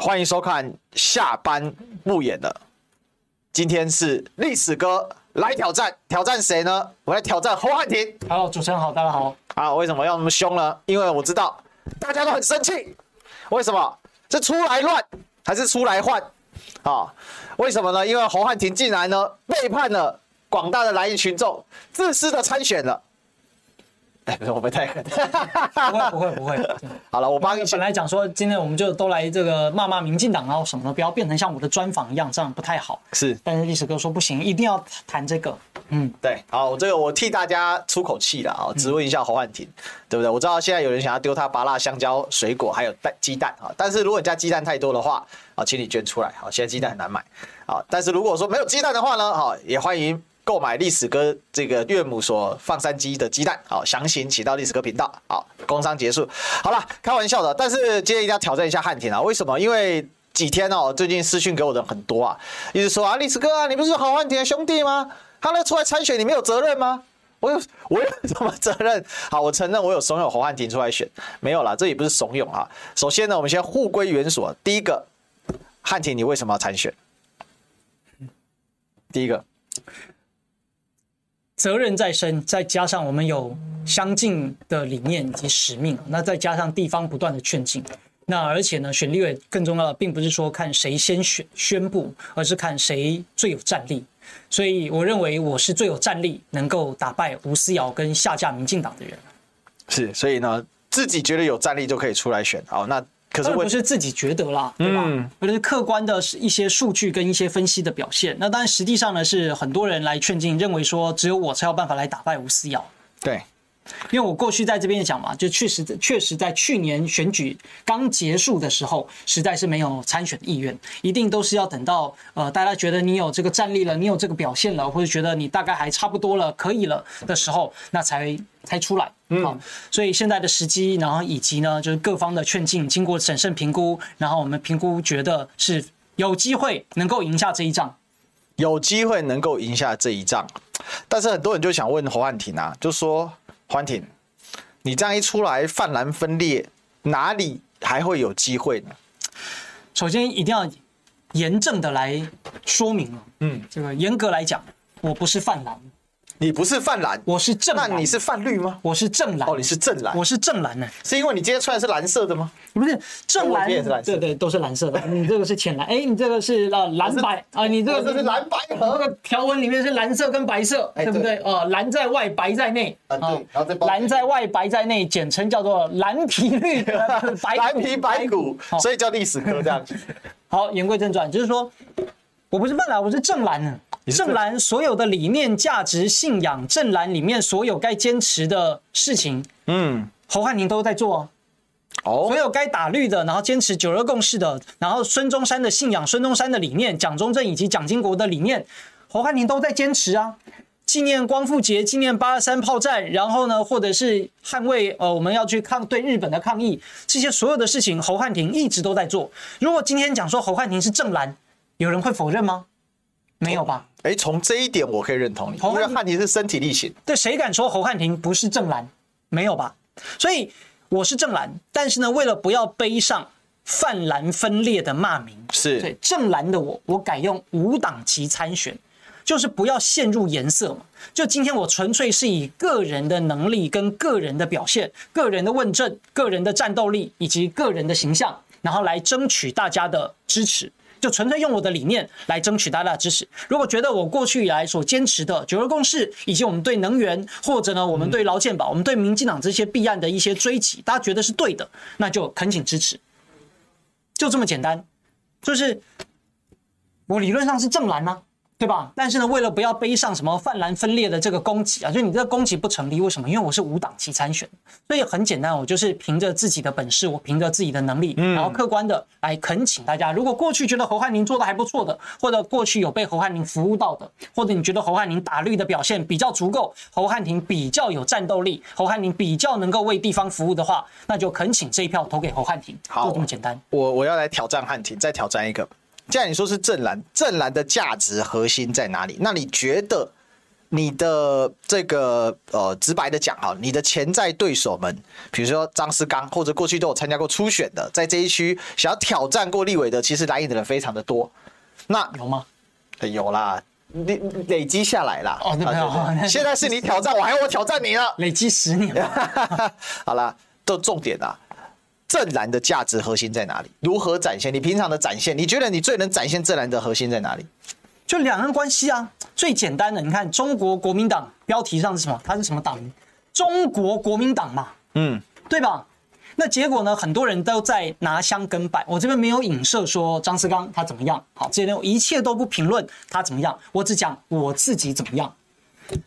欢迎收看下班不演了。今天是历史哥来挑战，挑战谁呢？我来挑战侯汉廷。Hello，主持人好，大家好。啊，为什么要那么凶呢？因为我知道大家都很生气。为什么？是出来乱还是出来换？啊，为什么呢？因为侯汉廷竟然呢背叛了广大的蓝营群众，自私的参选了。哎，不是，我不太狠。不会，不会，不会。好了，我帮你。本来讲说，今天我们就都来这个骂骂民进党，然后什么的，不要变成像我的专访一样，这样不太好。是。但是历史哥说不行，一定要谈这个。嗯，对。好，这个我替大家出口气了啊，质问一下侯汉廷，嗯、对不对？我知道现在有人想要丢他芭辣、香蕉、水果，还有蛋、鸡蛋啊。但是如果你家鸡蛋太多的话，啊，请你捐出来。好，现在鸡蛋很难买。啊，但是如果说没有鸡蛋的话呢，好，也欢迎。购买历史哥这个岳母所放山鸡的鸡蛋，好，详情请到历史哥频道。好，工商结束。好了，开玩笑的，但是今天一定要挑战一下汉廷啊！为什么？因为几天哦，最近私讯给我的很多啊，一直说啊，历史哥啊，你不是侯汉廷的兄弟吗？他那出来参选，你没有责任吗？我有，我有什么责任？好，我承认我有怂恿侯汉廷出来选，没有啦，这也不是怂恿啊。首先呢，我们先互归原所，第一个，汉廷，你为什么要参选？第一个。责任在身，再加上我们有相近的理念以及使命，那再加上地方不断的劝进，那而且呢，选立委更重要的，并不是说看谁先选宣布，而是看谁最有战力。所以我认为我是最有战力，能够打败吴思瑶跟下架民进党的人。是，所以呢，自己觉得有战力就可以出来选。好，那。可是不是自己觉得啦，对吧？嗯，而是客观的一些数据跟一些分析的表现。那当然，实际上呢，是很多人来劝进，认为说只有我才有办法来打败吴思瑶。对，因为我过去在这边讲嘛，就确实确实在去年选举刚结束的时候，实在是没有参选意愿，一定都是要等到呃大家觉得你有这个战力了，你有这个表现了，或者觉得你大概还差不多了，可以了的时候，那才才出来。嗯，好，所以现在的时机，然后以及呢，就是各方的劝进，经过审慎评估，然后我们评估觉得是有机会能够赢下这一仗，有机会能够赢下这一仗。但是很多人就想问侯汉廷啊，就说汉廷，你这样一出来泛蓝分裂，哪里还会有机会呢？首先一定要严正的来说明了，嗯，这个严格来讲，我不是泛蓝。你不是泛蓝，我是正蓝。那你是泛绿吗？我是正蓝。哦，你是正蓝，我是正蓝呢。是因为你今天穿的是蓝色的吗？不是，正蓝也是蓝色，对对，都是蓝色的。你这个是浅蓝，哎，你这个是呃蓝白啊，你这个是蓝白盒。这个条纹里面是蓝色跟白色，对不对？哦，蓝在外，白在内啊。对，然后再蓝在外，白在内，简称叫做蓝皮绿的白 蓝皮白骨，所以叫历史科这样子。好，言归正传，就是说我不是泛蓝，我是正蓝呢。正蓝所有的理念、价值、信仰，正蓝里面所有该坚持的事情，嗯，侯汉廷都在做。哦，所有该打绿的，然后坚持九二共识的，然后孙中山的信仰、孙中山的理念、蒋中正以及蒋经国的理念，侯汉廷都在坚持啊。纪念光复节，纪念八二三炮战，然后呢，或者是捍卫呃，我们要去抗对日本的抗议，这些所有的事情，侯汉廷一直都在做。如果今天讲说侯汉廷是正蓝，有人会否认吗？没有吧？哎，从这一点我可以认同你，因为汉廷是身体力行。对，谁敢说侯汉廷不是正蓝？没有吧？所以我是正蓝，但是呢，为了不要背上泛蓝分裂的骂名，是对正蓝的我，我改用无党籍参选，就是不要陷入颜色嘛。就今天我纯粹是以个人的能力、跟个人的表现、个人的问政、个人的战斗力以及个人的形象，然后来争取大家的支持。就纯粹用我的理念来争取大家的支持。如果觉得我过去以来所坚持的九二共识，以及我们对能源，或者呢我们对劳健保，我们对民进党这些弊案的一些追击，大家觉得是对的，那就恳请支持。就这么简单，就是我理论上是正蓝吗？对吧？但是呢，为了不要背上什么泛蓝分裂的这个攻击啊，就你这个攻击不成立，为什么？因为我是无党籍参选，所以很简单，我就是凭着自己的本事，我凭着自己的能力，然后客观的来恳请大家。如果过去觉得侯汉宁做的还不错的，或者过去有被侯汉宁服务到的，或者你觉得侯汉宁打绿的表现比较足够，侯汉廷比较有战斗力，侯汉廷比较能够为地方服务的话，那就恳请这一票投给侯汉廷。好，就这么简单。我我要来挑战汉廷，再挑战一个。既然你说是正蓝，正蓝的价值核心在哪里？那你觉得你的这个呃，直白的讲哈，你的潜在对手们，比如说张思刚，或者过去都有参加过初选的，在这一区想要挑战过立委的，其实蓝营的人非常的多。那有吗？有啦，累累积下来啦。哦，那没有。现在是你挑战我，还要我挑战你了？累积十年了。好啦，都重点啦。正蓝的价值核心在哪里？如何展现？你平常的展现，你觉得你最能展现正蓝的核心在哪里？就两岸关系啊，最简单的，你看中国国民党标题上是什么？它是什么党？中国国民党嘛，嗯，对吧？那结果呢？很多人都在拿香跟拜，我这边没有影射说张思刚他怎么样，好，这边一切都不评论他怎么样，我只讲我自己怎么样。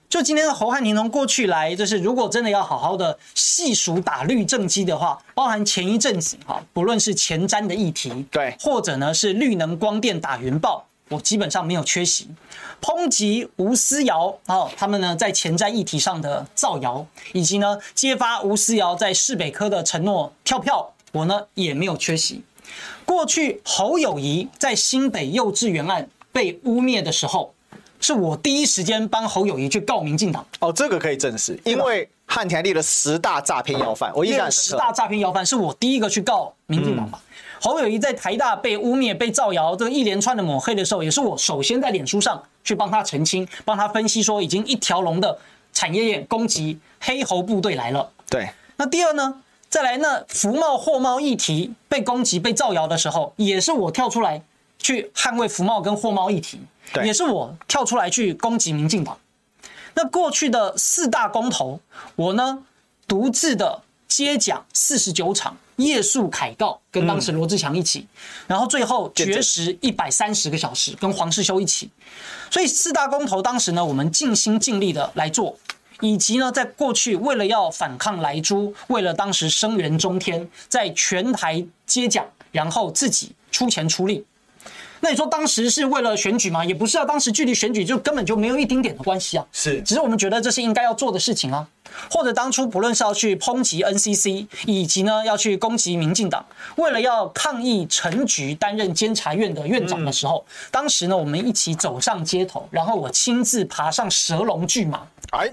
就今天的侯汉廷从过去来，就是如果真的要好好的细数打绿政绩的话，包含前一阵子哈，不论是前瞻的议题，对，或者呢是绿能光电打云豹。我基本上没有缺席，抨击吴思瑶哦，他们呢在前瞻议题上的造谣，以及呢揭发吴思瑶在市北科的承诺跳票，我呢也没有缺席。过去侯友谊在新北幼稚园案被污蔑的时候，是我第一时间帮侯友谊去告民进党。哦，这个可以证实，因为汉田立了十大诈骗要犯，我印象十大诈骗要犯是我第一个去告民进党吧。嗯侯友谊在台大被污蔑、被造谣，这个一连串的抹黑的时候，也是我首先在脸书上去帮他澄清、帮他分析，说已经一条龙的产业链攻击黑猴部队来了。对，那第二呢，再来那福茂、货贸议题被攻击、被造谣的时候，也是我跳出来去捍卫福茂跟货贸议题，对，也是我跳出来去攻击民进党。那过去的四大公投，我呢独自的接讲四十九场。夜宿凯告，跟当时罗志强一起，然后最后绝食一百三十个小时，跟黄世修一起。所以四大公投当时呢，我们尽心尽力的来做，以及呢，在过去为了要反抗莱猪，为了当时声援中天，在全台接讲，然后自己出钱出力。那你说当时是为了选举吗？也不是啊，当时距离选举就根本就没有一丁点的关系啊。是，只是我们觉得这是应该要做的事情啊。或者当初不论是要去抨击 NCC，以及呢要去攻击民进党，为了要抗议陈菊担任监察院的院长的时候，嗯、当时呢我们一起走上街头，然后我亲自爬上蛇龙巨马，哎，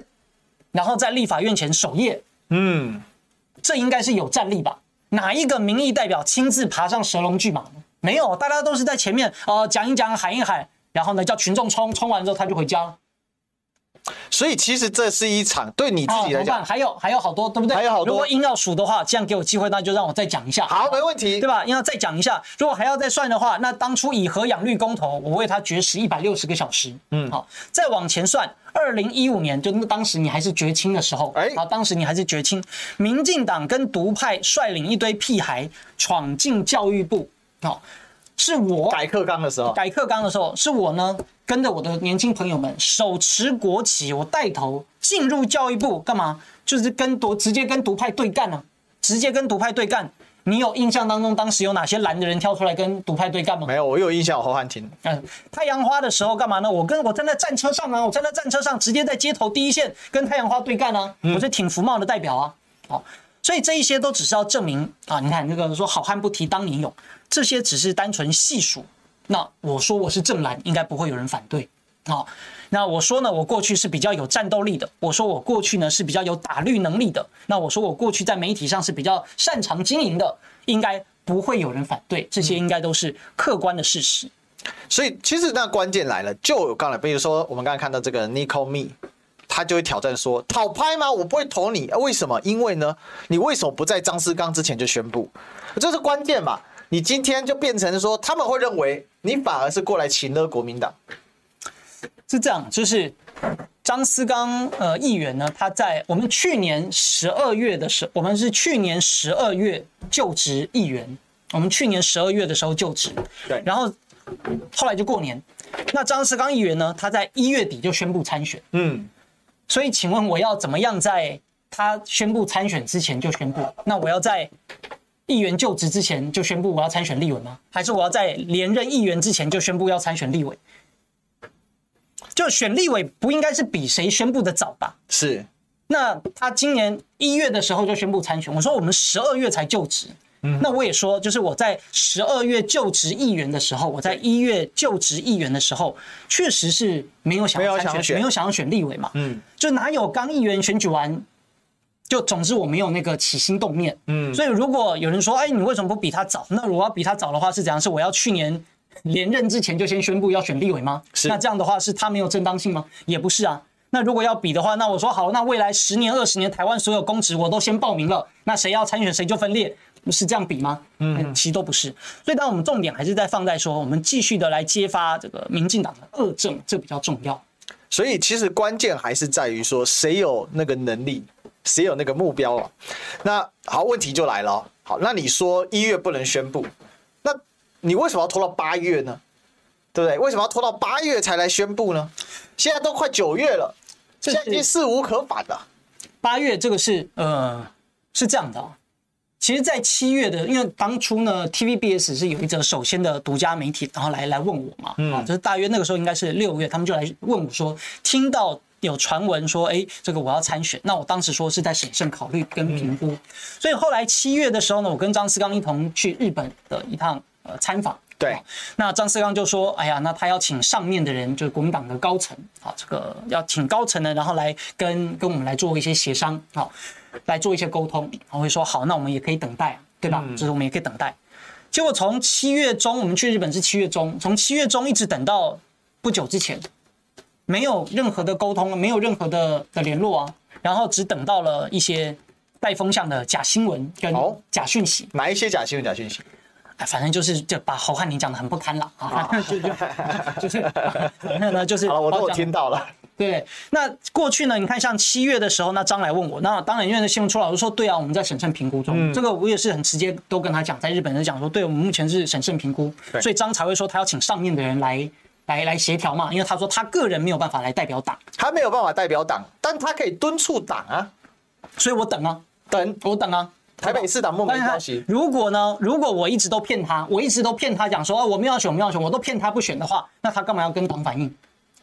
然后在立法院前守夜。嗯，这应该是有战力吧？哪一个民意代表亲自爬上蛇龙巨马呢？没有，大家都是在前面呃讲一讲喊一喊，然后呢叫群众冲，冲完之后他就回家了。所以其实这是一场对你自己来讲，还有还有好多，对不对？还有好多。如果硬要数的话，这样给我机会，那就让我再讲一下。好，没问题，对吧？硬要再讲一下。如果还要再算的话，那当初以和养绿公投，我为他绝食一百六十个小时。嗯，好，再往前算，二零一五年，就当时你还是绝青的时候，哎，好，当时你还是绝青，民进党跟独派率领一堆屁孩闯进教育部，好。是我改课纲的时候，改课纲的时候，是我呢跟着我的年轻朋友们手持国旗，我带头进入教育部干嘛？就是跟独直接跟独派对干呢、啊，直接跟独派对干。你有印象当中当时有哪些蓝的人跳出来跟独派对干吗？没有，我有印象，侯汉廷。嗯，太阳花的时候干嘛呢？我跟我站在战车上啊，我站在战车上，直接在街头第一线跟太阳花对干啊，我是挺服贸的代表啊。好，所以这一些都只是要证明啊，你看那个说好汉不提当年勇。这些只是单纯细数，那我说我是正蓝，应该不会有人反对。好，那我说呢，我过去是比较有战斗力的。我说我过去呢是比较有打绿能力的。那我说我过去在媒体上是比较擅长经营的，应该不会有人反对。这些应该都是客观的事实。所以其实那关键来了，就刚才比如说我们刚才看到这个 Nicole Me，他就会挑战说：讨拍吗？我不会投你。为什么？因为呢，你为什么不在张思刚之前就宣布？这是关键嘛。你今天就变成说，他们会认为你反而是过来请了国民党，是这样，就是张思刚呃议员呢，他在我们去年十二月的时候，我们是去年十二月就职议员，我们去年十二月的时候就职，对，然后后来就过年，那张思刚议员呢，他在一月底就宣布参选，嗯，所以请问我要怎么样在他宣布参选之前就宣布？那我要在。议员就职之前就宣布我要参选立委吗？还是我要在连任议员之前就宣布要参选立委？就选立委不应该是比谁宣布的早吧？是。那他今年一月的时候就宣布参选，我说我们十二月才就职，嗯，那我也说，就是我在十二月就职议员的时候，我在一月就职议员的时候，确实是没有想要参选，没有想要选立委嘛。嗯，就哪有刚议员选举完，就总之我没有那个起心动念。嗯，所以如果有人说，哎，你为什么不比他早？那我要比他早的话，是怎样？是我要去年连任之前就先宣布要选立委吗？是。那这样的话，是他没有正当性吗？也不是啊。那如果要比的话，那我说好，那未来十年、二十年，台湾所有公职我都先报名了，那谁要参选谁就分裂。是这样比吗？嗯，其实都不是。所以，当我们重点还是在放在说，我们继续的来揭发这个民进党的恶政，这比较重要。所以，其实关键还是在于说，谁有那个能力，谁有那个目标啊？那好，问题就来了。好，那你说一月不能宣布，那你为什么要拖到八月呢？对不对？为什么要拖到八月才来宣布呢？现在都快九月了，现在已经事无可反了。八月这个是呃，是这样的啊。其实，在七月的，因为当初呢，TVBS 是有一则首先的独家媒体，然后来来问我嘛，啊，就是大约那个时候应该是六月，他们就来问我说，听到有传闻说，哎，这个我要参选，那我当时说是在审慎考虑跟评估，所以后来七月的时候呢，我跟张思刚一同去日本的一趟呃参访，对，那张思刚就说，哎呀，那他要请上面的人，就是国民党的高层，好，这个要请高层呢，然后来跟跟我们来做一些协商，好。来做一些沟通，然后会说好，那我们也可以等待，对吧？就是我们也可以等待。结果从七月中，我们去日本是七月中，从七月中一直等到不久之前，没有任何的沟通，没有任何的的联络啊，然后只等到了一些带风向的假新闻跟假讯息。哪一些假新闻、假讯息？哎，反正就是就把侯汉林讲的很不堪了啊，就 就 就是，然后呢就是，好，我都有听到了。对，那过去呢？你看，像七月的时候，那张来问我，那当然因为那新闻出来，我就说对啊，我们在审慎评估中。嗯、这个我也是很直接都跟他讲，在日本人讲说，对我们目前是审慎评估，所以张才会说他要请上面的人来来来协调嘛，因为他说他个人没有办法来代表党，他没有办法代表党，但他可以敦促党啊，所以我等啊，等我等啊，台北市党莫名消息。如果呢，如果我一直都骗他，我一直都骗他讲说哦，我们要选，我们要选，我都骗他不选的话，那他干嘛要跟党反映？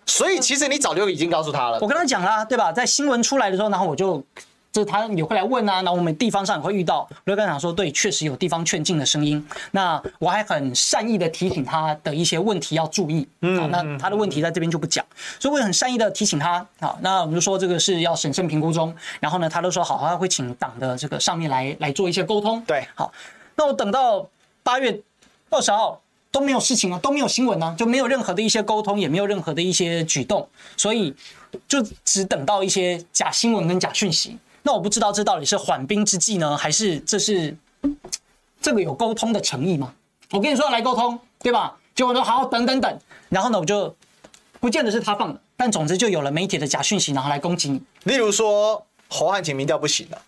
所以其实你早就已经告诉他了。我跟他讲啦，对吧？在新闻出来的时候，然后我就，就他也会来问啊，然后我们地方上也会遇到，我就跟他讲说，对，确实有地方劝进的声音。那我还很善意的提醒他的一些问题要注意。嗯，那他的问题在这边就不讲，所以我也很善意的提醒他。好，那我们就说这个是要审慎评估中。然后呢，他都说好，他会请党的这个上面来来做一些沟通。对，好，那我等到八月二十号。都没有事情啊，都没有新闻啊，就没有任何的一些沟通，也没有任何的一些举动，所以就只等到一些假新闻跟假讯息。那我不知道这到底是缓兵之计呢，还是这是这个有沟通的诚意吗？我跟你说来沟通，对吧？结果说好，等等等，然后呢，我就不见得是他放的，但总之就有了媒体的假讯息，然后来攻击你。例如说侯汉廷民调不行了。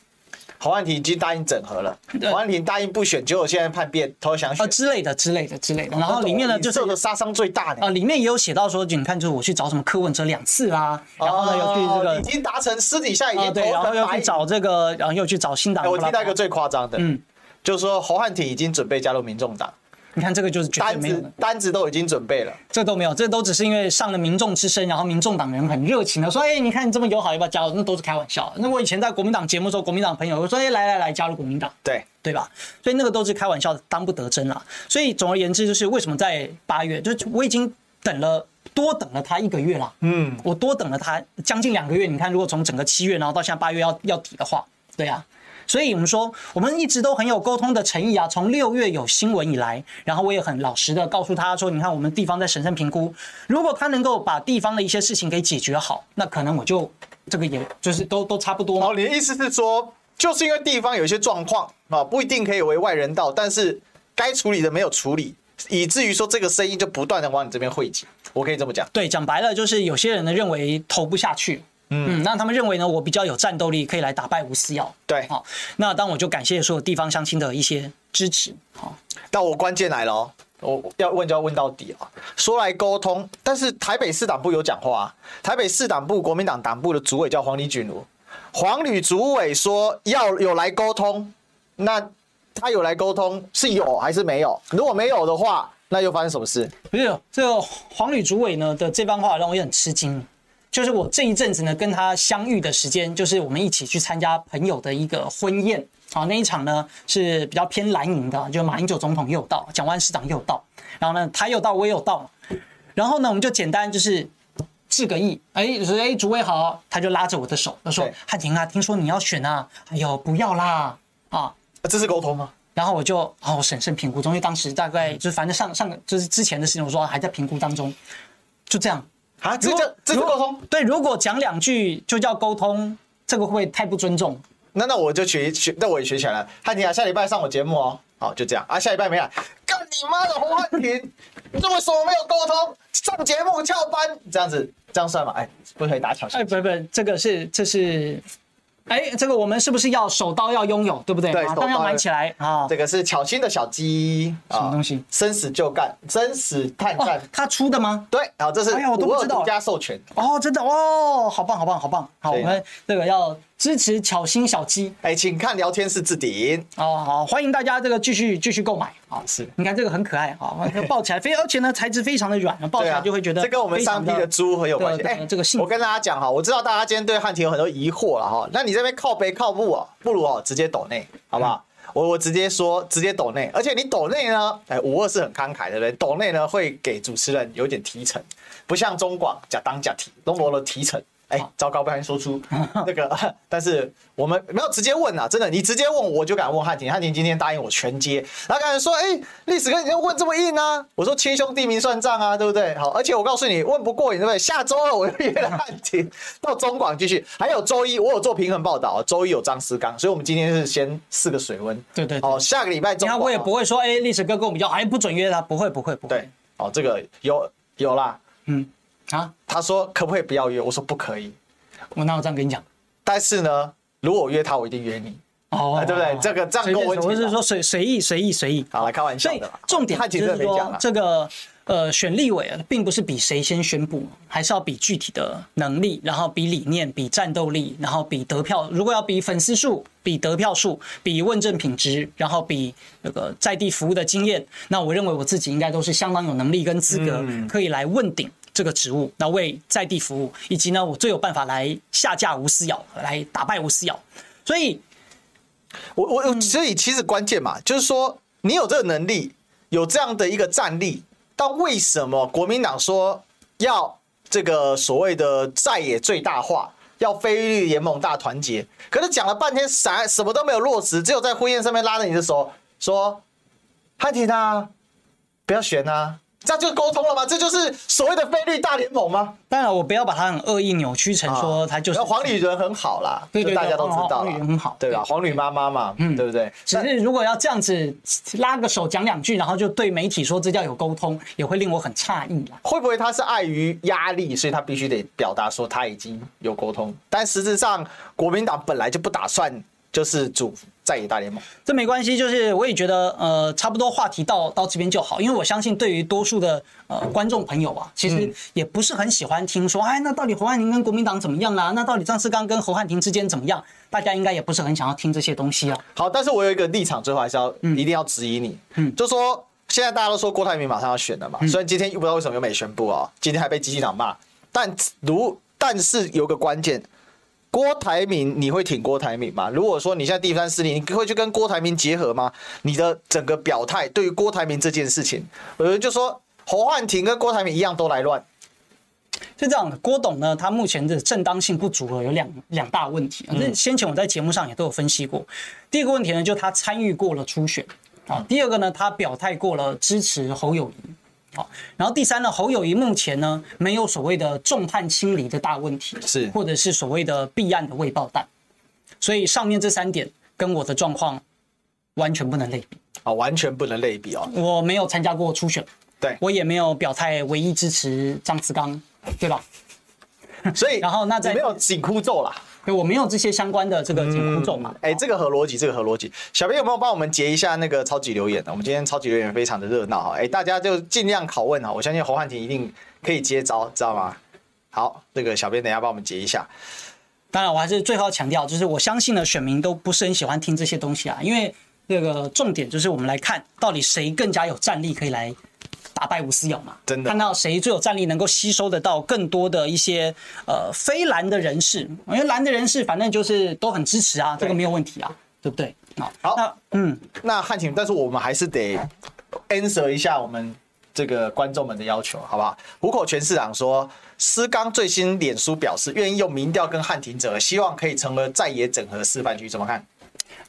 侯汉廷已经答应整合了，侯汉廷答应不选，结果现在叛变，投降选啊之类的之类的之类的。然后里面呢，就是受的杀伤最大的啊，里面也有写到说，你看，就是我去找什么柯文哲两次啦，然后呢又去这个已经达成，私底下已经对，然后又去找这个，然后又去找新党。我听到一个最夸张的，嗯，就是说侯汉廷已经准备加入民众党。你看这个就是绝对没有的，单子单子都已经准备了，这都没有，这都只是因为上了民众之声，然后民众党人很热情的说，哎，你看你这么友好，要不要加入？那都是开玩笑。那我以前在国民党节目的时候，国民党朋友会说，哎，来来来，加入国民党，对对吧？所以那个都是开玩笑的，当不得真了。所以总而言之，就是为什么在八月，就是我已经等了多等了他一个月啦，嗯，我多等了他将近两个月。你看，如果从整个七月，然后到现在八月要要底的话，对啊。所以我们说，我们一直都很有沟通的诚意啊。从六月有新闻以来，然后我也很老实的告诉他说：“你看，我们地方在审慎评估，如果他能够把地方的一些事情给解决好，那可能我就这个也就是都都差不多。”哦，你的意思是说，就是因为地方有一些状况啊，不一定可以为外人道，但是该处理的没有处理，以至于说这个声音就不断的往你这边汇集。我可以这么讲？对，讲白了就是有些人呢认为投不下去。嗯，那他们认为呢，我比较有战斗力，可以来打败吴思耀。对，好，那当我就感谢所有地方乡亲的一些支持。好，但我关键来了哦，我要问就要问到底啊。说来沟通，但是台北市党部有讲话啊。台北市党部国民党党部的主委叫黄礼锦如，黄旅主委说要有来沟通，那他有来沟通是有还是没有？如果没有的话，那又发生什么事？不是这个黄旅主委呢的这番话让我也很吃惊。就是我这一阵子呢，跟他相遇的时间，就是我们一起去参加朋友的一个婚宴，好，那一场呢是比较偏蓝营的，就马英九总统也有到，蒋万市长也有到，然后呢他有到，我也有到，然后呢我们就简单就是致个意，哎，说哎主委好，他就拉着我的手，他说汉庭啊，听说你要选啊，哎呦不要啦啊，这是沟通吗？然后我就哦审慎评估中，因为当时大概就是反正上上就是之前的事情，我说还在评估当中，就这样啊，这叫这是沟通？对，如果讲两句就叫沟通。这个会不会太不尊重？那那我就学学，那我也学起来了。汉庭啊，下礼拜上我节目哦。好，就这样啊。下礼拜没来，干你妈的洪汉庭！这么说没有沟通，上节目翘班，这样子这样算吗？哎，不可以打挑衅。哎，不不，这个是这是。哎，这个我们是不是要手刀要拥有，对不对？对，当然要买起来啊！这个是巧心的小鸡，什么东西？生死就干，生死探战，他出的吗？对，好，这是哎呀，我都不知道，独家授权哦，真的哦，好棒，好棒，好棒！好，我们这个要支持巧心小鸡。哎，请看聊天室置顶哦，好，欢迎大家这个继续继续购买啊！是，你看这个很可爱啊，抱起来非，而且呢材质非常的软，抱起来就会觉得这跟我们上批的猪很有关系。哎，这个我跟大家讲哈，我知道大家今天对汉庭有很多疑惑了哈，那你这边靠北靠。不哦，不如哦，直接抖内，好不好？嗯、我我直接说，直接抖内，而且你抖内呢，哎，五二是很慷慨的，对不对？抖内呢会给主持人有点提成，不像中广假当假提，中国的提成。哎，糟糕，不小心说出 那个，但是我们没有直接问啊，真的，你直接问我就敢问汉庭，汉庭今天答应我全接，他刚才说，哎，历史哥你要问这么硬啊？我说亲兄弟明算账啊，对不对？好，而且我告诉你，问不过瘾，对不对？下周二我又约了汉庭 到中广继续，还有周一我有做平衡报道，周一有张思刚，所以我们今天是先四个水温，对对，对，哦，下个礼拜中广我也不会说，哎，历史哥跟我们要，哎，不准约他，不会不会不会，对，哦，这个有有啦，嗯，啊，他说可不可以不要约？我说不可以。我哪有这样跟你讲？但是呢，如果我约他，我一定约你，哦，对不对？这个这样跟我我是说随随意随意随意，好来开玩笑的。重点就是说，这个呃选立委啊，并不是比谁先宣布，还是要比具体的能力，然后比理念，比战斗力，然后比得票。如果要比粉丝数，比得票数，比问政品质，然后比那个在地服务的经验，那我认为我自己应该都是相当有能力跟资格，可以来问鼎。这个职务，那为在地服务，以及呢，我最有办法来下架吴思瑶，来打败吴思瑶。所以，我我所以其实关键嘛，就是说你有这个能力，有这样的一个战力，但为什么国民党说要这个所谓的在野最大化，要非绿联盟大团结？可是讲了半天，啥什么都没有落实，只有在婚宴上面拉着你的手说：“汉庭啊，不要选啊。”这样就沟通了吗？这就是所谓的菲律大联盟吗？当然，我不要把它很恶意扭曲成说他就是。黄旅人很好啦，对对，大家都知道，黄旅很好，对吧？黄旅妈妈嘛，嗯，对不对？只是如果要这样子拉个手讲两句，然后就对媒体说这叫有沟通，也会令我很诧异。会不会他是碍于压力，所以他必须得表达说他已经有沟通？但实质上，国民党本来就不打算。就是主在野大联盟，这没关系。就是我也觉得，呃，差不多话题到到这边就好，因为我相信对于多数的呃观众朋友啊，其实也不是很喜欢听说，哎，那到底侯汉廷跟国民党怎么样啦？那到底张志刚跟侯汉廷之间怎么样？大家应该也不是很想要听这些东西啊。好，但是我有一个立场，最后还是要一定要质疑你，嗯，就说现在大家都说郭台铭马上要选了嘛，虽然今天又不知道为什么又没宣布啊，今天还被基进党骂，但如但是有个关键。郭台铭，你会挺郭台铭吗？如果说你现在第三势力，你会去跟郭台铭结合吗？你的整个表态对于郭台铭这件事情，有人就说侯汉廷跟郭台铭一样都来乱，是这样的。郭董呢，他目前的正当性不足了，有两两大问题。那先前我在节目上也都有分析过。第一个问题呢，就他参与过了初选啊。第二个呢，他表态过了支持侯友宜。好，然后第三呢，侯友谊目前呢没有所谓的众叛亲离的大问题，是或者是所谓的弊案的未爆弹，所以上面这三点跟我的状况完全不能类比啊，完全不能类比哦。我没有参加过初选，对，我也没有表态唯一支持张志刚，对吧？所以 然后那在没有紧箍咒啦。我没有这些相关的这个紧箍咒嘛？哎、嗯欸，这个合逻辑，这个合逻辑。小编有没有帮我们截一下那个超级留言呢？我们今天超级留言非常的热闹哈！哎，大家就尽量拷问啊！我相信侯汉廷一定可以接招，知道吗？好，这个小编等一下帮我们截一下。当然，我还是最后强调，就是我相信呢，选民都不是很喜欢听这些东西啊，因为这个重点就是我们来看到底谁更加有战力可以来。打败吴思瑶嘛？真的看到谁最有战力，能够吸收得到更多的一些呃非蓝的人士，因为蓝的人士反正就是都很支持啊，这个没有问题啊，对不对？好，好那嗯，那汉庭，但是我们还是得 answer 一下我们这个观众们的要求，好不好？虎口全市长说，施刚最新脸书表示愿意用民调跟汉庭整合，希望可以成为在野整合示范区，怎么看？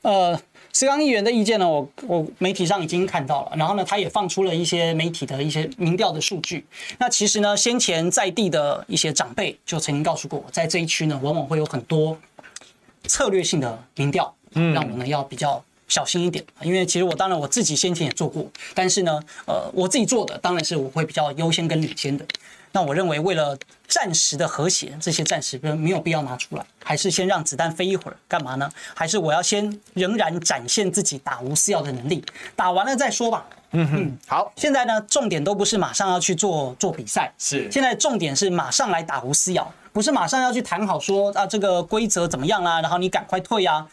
呃，施刚议员的意见呢，我我媒体上已经看到了，然后呢，他也放出了一些媒体的一些民调的数据。那其实呢，先前在地的一些长辈就曾经告诉过我，在这一区呢，往往会有很多策略性的民调，嗯，让我呢要比较小心一点。因为其实我当然我自己先前也做过，但是呢，呃，我自己做的当然是我会比较优先跟领先的。那我认为，为了暂时的和谐，这些暂时没有必要拿出来，还是先让子弹飞一会儿，干嘛呢？还是我要先仍然展现自己打吴思瑶的能力，打完了再说吧。嗯哼，好。现在呢，重点都不是马上要去做做比赛，是现在重点是马上来打吴思瑶，不是马上要去谈好说啊这个规则怎么样啦，然后你赶快退啊。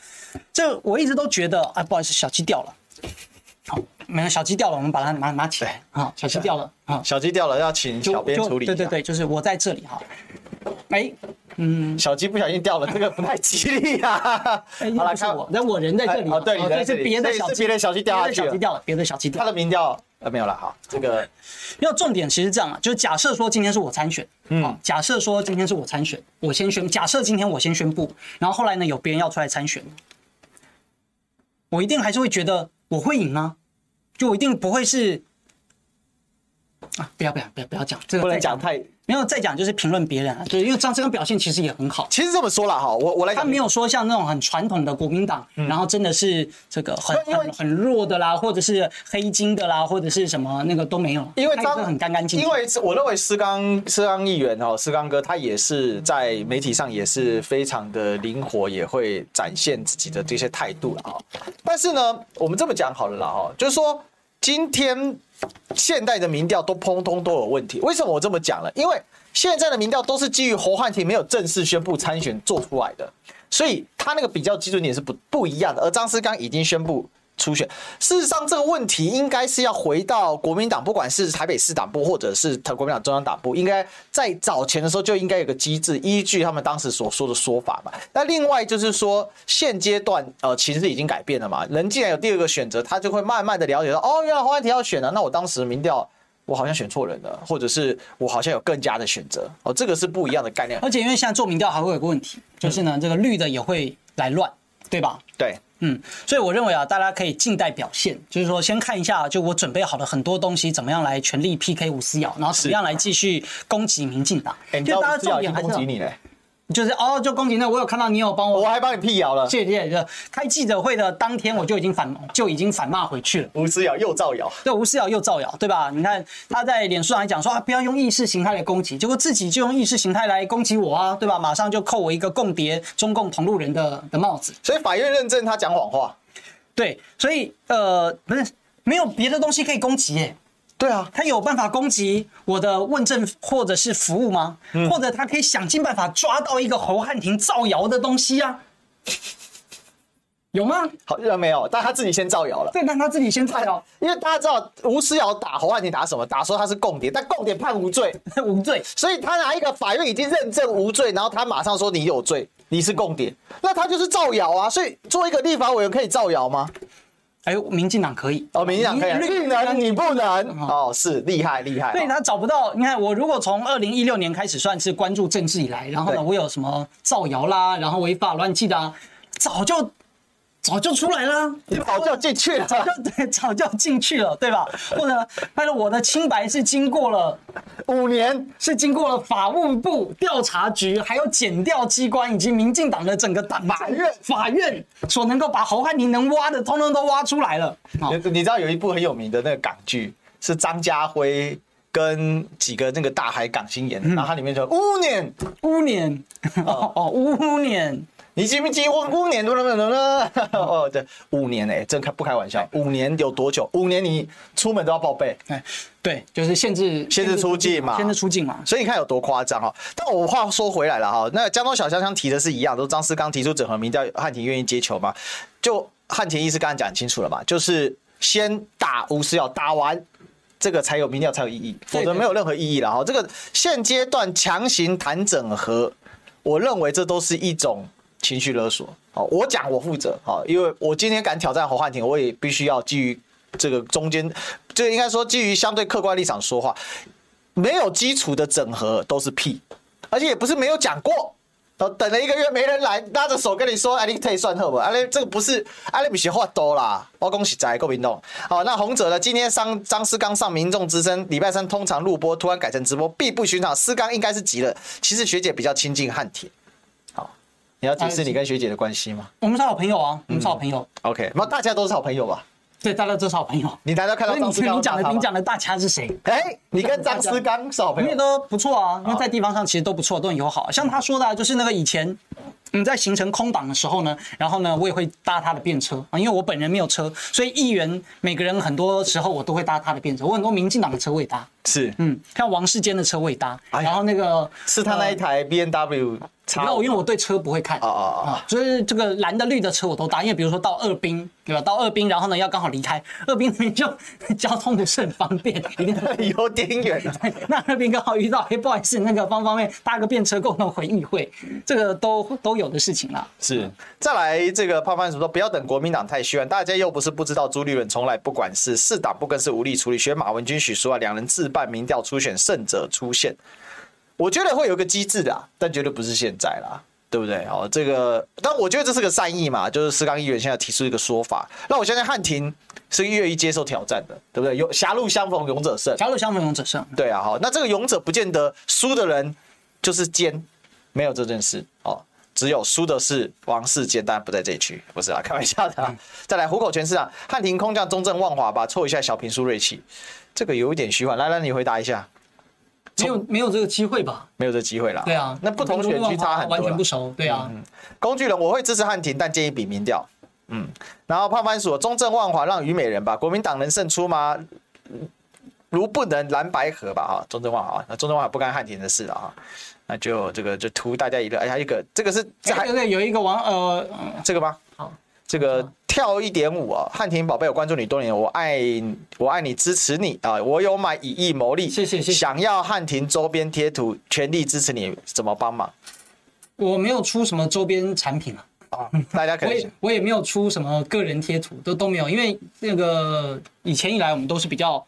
这我一直都觉得啊，不好意思，小鸡掉了。好，没有小鸡掉了，我们把它拿拿起来。好，小鸡掉了。好，小鸡掉了，要请小编处理。对对对，就是我在这里哈。哎，嗯，小鸡不小心掉了，这个不太吉利啊。好了，是我，那我人在这里。哦，对，你在这里。别的小鸡，别的小鸡掉下去了。小鸡掉了，别的小鸡掉。他的民调呃没有了，好，这个。因为重点其实这样啊，就是假设说今天是我参选，嗯，假设说今天是我参选，我先宣，假设今天我先宣布，然后后来呢有别人要出来参选，我一定还是会觉得。我会赢吗？就一定不会是啊！不要不要不要不要讲这个，不能讲太没有再讲就是评论别人啊，对因为张志刚表现其实也很好。其实这么说了哈，我我来，他没有说像那种很传统的国民党，然后真的是这个很很很弱的啦，或者是黑金的啦，或者是什么那个都没有。因为张很干干净净。因为我认为施刚施刚议员哦，施刚哥他也是在媒体上也是非常的灵活，也会展现自己的这些态度了啊。但是呢，我们这么讲好了啦哈，就是说。今天现代的民调都通通都有问题，为什么我这么讲了？因为现在的民调都是基于侯汉廷没有正式宣布参选做出来的，所以他那个比较基准点是不不一样的，而张思刚已经宣布。初选，事实上这个问题应该是要回到国民党，不管是台北市党部或者是国民党中央党部，应该在早前的时候就应该有个机制，依据他们当时所说的说法嘛。那另外就是说，现阶段呃其实已经改变了嘛，人既然有第二个选择，他就会慢慢的了解到，哦，原来侯汉廷要选了，那我当时民调我好像选错人了，或者是我好像有更加的选择，哦，这个是不一样的概念。而且因为现在做民调还会有个问题，就是呢，这个绿的也会来乱，对吧？对。嗯，所以我认为啊，大家可以静待表现，就是说先看一下，就我准备好的很多东西，怎么样来全力 PK 吴思瑶，然后怎么样来继续攻击民进党。就大家重点还是攻击你嘞。就是哦，就攻击那我有看到你有帮我，我还帮你辟谣了。谢谢谢。开记者会的当天，我就已经反就已经反骂回去了。吴思瑶又造谣，对，吴思瑶又造谣，对吧？你看他在脸书上还讲说啊，不要用意识形态来攻击，结果自己就用意识形态来攻击我啊，对吧？马上就扣我一个共谍、中共同路人的的帽子。所以法院认证他讲谎话。对，所以呃，不是没有别的东西可以攻击耶。对啊，他有办法攻击我的问政或者是服务吗？嗯、或者他可以想尽办法抓到一个侯汉廷造谣的东西啊？有吗？好像没有，但他自己先造谣了。对，但他自己先造谣，因为大家知道吴思瑶打侯汉廷打什么？打说他是共谍，但共谍判无罪，无罪，所以他拿一个法院已经认证无罪，然后他马上说你有罪，你是共谍，那他就是造谣啊。所以做一个立法委员可以造谣吗？哎，民进党可以哦，民进党可以，绿能你不能哦，是厉害厉害。对，他找不到。你看，我如果从二零一六年开始算是关注政治以来，然后呢，我有什么造谣啦，然后违法乱纪的啊，早就。早就出来了，早就进去了，早就对，早就进去了，对吧？或者，他说我的清白是经过了五年，是经过了法务部调查局，还有检调机关以及民进党的整个党法院。法院所能够把侯汉廷能挖的，通通都挖出来了。你你知道有一部很有名的那个港剧，是张家辉跟几个那个大海港星演的，然后它里面说五年，五年，哦。哦，五年。你记不记我五年？哦，对，五年哎，真开不开玩笑？五年有多久？五年你出门都要报备？哎，对，就是限制限制出境嘛，限制出境嘛。所以你看有多夸张哈。但我话说回来了哈，那江东小香香提的是一样，都张思刚提出整合民调，汉庭愿意接球吗？就汉庭意思刚才讲清楚了嘛，就是先打吴思瑶，打完这个才有民调才有意义，否则没有任何意义了哈。这个现阶段强行谈整合，我认为这都是一种。情绪勒索。好，我讲我负责。好，因为我今天敢挑战侯汉廷，我也必须要基于这个中间，这应该说基于相对客观立场说话。没有基础的整合都是屁，而且也不是没有讲过。等了一个月没人来，拉着手跟你说：“哎，你退算好不？”哎，这个不是，哎，你不是话多啦。我恭喜在国民党。好，那洪哲呢？今天上张思刚上民众之声，礼拜三通常录播，突然改成直播，必不寻常。思刚应该是急了。其实学姐比较亲近汉廷。好，你要解释你跟学姐的关系吗？我们是好朋友啊，我们是好朋友。嗯、OK，那大家都是好朋友吧？对，大家都是好朋友。你大家看到张思刚，你讲的，你讲的大家是谁？哎、欸，你跟张思刚是好朋友，因为都不错啊，因为在地方上其实都不错，都很友好。像他说的，就是那个以前你在形成空档的时候呢，然后呢，我也会搭他的便车啊，因为我本人没有车，所以议员每个人很多时候我都会搭他的便车。我很多民进党的车我也搭，是，嗯，像王世坚的车我也搭，然后那个是他那一台 BMW。然后因为我对车不会看啊啊啊，所以这个蓝的绿的车我都搭。因为比如说到二兵，对吧？到二兵，然后呢要刚好离开二兵那边，就 交通不是很方便，一定有点远 啊。那二兵刚好遇到，哎，不好意思，那个方方面搭个便车共同回议会，这个都都有的事情了。是，再来这个胖番薯说，不要等国民党太虚，大家又不是不知道朱立伦从来不管是，四党不更是无力处理，学马文君、许淑啊两人自办民调初选，胜者出现。我觉得会有一个机制的、啊，但绝对不是现在啦，对不对？哦，这个，但我觉得这是个善意嘛，就是思刚议员现在提出一个说法，那我相信汉庭是愿意接受挑战的，对不对？有狭路相逢勇者胜，狭路相逢勇者胜，对啊，好，那这个勇者不见得输的人就是奸，没有这件事哦，只有输的是王世坚，但不在这一区，不是啊，开玩笑的、啊。嗯、再来虎口全市啊，汉庭空降中正万华吧，凑一下小平苏锐气，这个有一点虚幻，来来，你回答一下。没有没有这个机会吧？没有这个机会啦。对啊，那不同选区差很多。完全不熟。对啊。嗯，工具人我会支持汉庭，但建议比民调。嗯，然后胖番薯中正万华让虞美人吧，国民党能胜出吗？如不能蓝白合吧哈，中正万华那中正万华不干汉庭的事了哈，那就这个就图大家一乐哎呀一个这个是这还对对有一个网呃这个吗？好。这个跳一点舞啊，汉庭宝贝，我关注你多年，我爱我爱你，支持你啊！我有买以亿牟利，谢谢谢谢。想要汉庭周边贴图，全力支持你，怎么帮忙？我没有出什么周边产品啊，啊，大家可以。我也我也没有出什么个人贴图，都都没有，因为那个以前以来我们都是比较，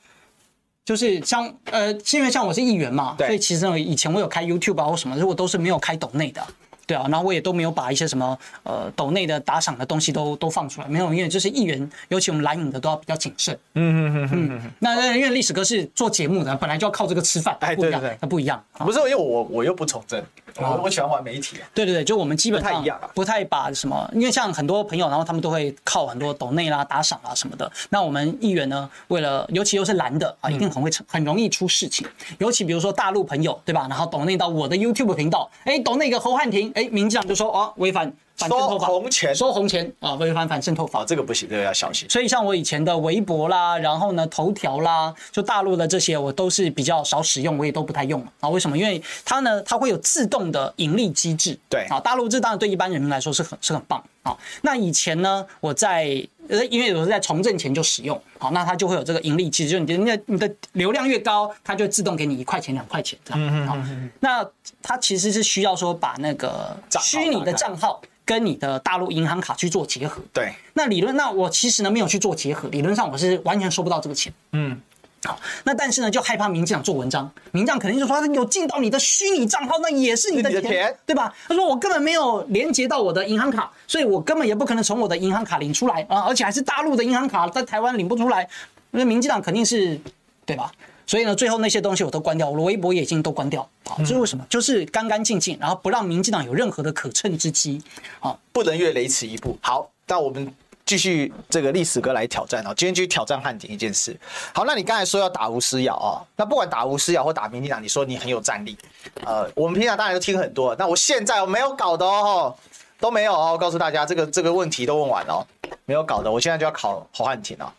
就是像呃，因为像我是议员嘛，对所以其实以前我有开 YouTube 啊或什么，如果都是没有开抖内的。对啊，然后我也都没有把一些什么呃抖内的打赏的东西都都放出来，没有，因为就是议员，尤其我们蓝影的都要比较谨慎。嗯嗯嗯嗯。那因为历史哥是做节目的，本来就要靠这个吃饭，哎，对对对，那不一样。不是因为我我又不从政，我我喜欢玩媒体啊。对对对，就我们基本上不太把什么，因为像很多朋友，然后他们都会靠很多抖内啦、打赏啊什么的。那我们议员呢，为了尤其又是蓝的啊，一定很会很容易出事情。尤其比如说大陆朋友，对吧？然后抖内到我的 YouTube 频道，哎，抖那个侯汉廷。哎，民进党就说哦，违反反渗透法，收红钱，收红钱啊，违反反渗透法，这个不行，这个要小心。所以像我以前的微博啦，然后呢头条啦，就大陆的这些，我都是比较少使用，我也都不太用了啊。为什么？因为它呢，它会有自动的盈利机制。对啊，大陆这当然对一般人民来说是很是很棒啊。那以前呢，我在呃，因为我是在从政前就使用，好，那它就会有这个盈利机制，就你的你的流量越高，它就会自动给你一块钱两块钱这样。嗯嗯嗯。那它其实是需要说把那个虚拟的账号。跟你的大陆银行卡去做结合，对，那理论，那我其实呢没有去做结合，理论上我是完全收不到这个钱，嗯，好，那但是呢就害怕民进党做文章，民进党肯定就说他有进到你的虚拟账号，那也是你的钱，钱对吧？他说我根本没有连接到我的银行卡，所以我根本也不可能从我的银行卡领出来啊，而且还是大陆的银行卡，在台湾领不出来，那民进党肯定是对吧？所以呢，最后那些东西我都关掉，我的微博也已经都关掉。好，这是为什么？就是干干净净，然后不让民进党有任何的可乘之机。好，不能越雷池一步。好，那我们继续这个历史哥来挑战哦。今天继续挑战汉庭一件事。好，那你刚才说要打吴思瑶啊？那不管打吴思瑶或打民进党，你说你很有战力。呃，我们平常大家都听很多。那我现在我没有搞的哦，都没有哦。告诉大家，这个这个问题都问完了哦，没有搞的。我现在就要考侯汉廷了。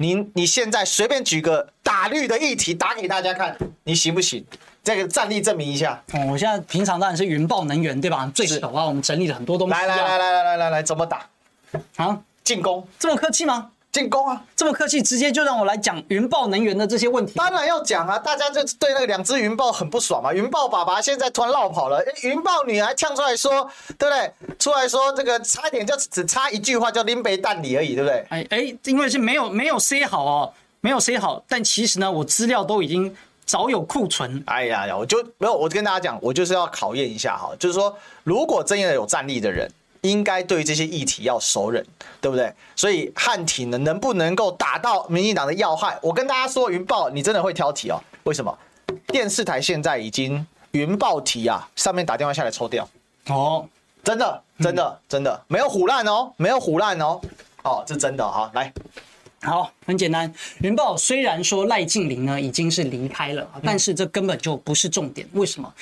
你你现在随便举个打绿的议题打给大家看，你行不行？这个战力证明一下。哦，我现在平常当然是云豹能源，对吧？最少啊，我们整理了很多东西。来来来来来来来来，怎么打？啊，进攻？这么客气吗？进攻啊！这么客气，直接就让我来讲云豹能源的这些问题。当然要讲啊！大家就对那个两只云豹很不爽嘛。云豹爸爸现在突然落跑了，云豹女还呛出来说，对不对？出来说这个差一点就只差一句话，叫拎杯蛋里而已，对不对？哎哎，因为是没有没有 say 好哦，没有 say 好。但其实呢，我资料都已经早有库存。哎呀呀，我就没有，我跟大家讲，我就是要考验一下哈，就是说，如果真的有战力的人。应该对这些议题要熟稔，对不对？所以汉庭呢，能不能够打到民进党的要害？我跟大家说，云豹你真的会挑题哦？为什么？电视台现在已经云豹题啊，上面打电话下来抽掉哦，真的，真的，真的没有唬烂哦，没有唬烂哦，哦，这真的哈，来，好，很简单，云豹虽然说赖静玲呢已经是离开了，但是这根本就不是重点，为什么？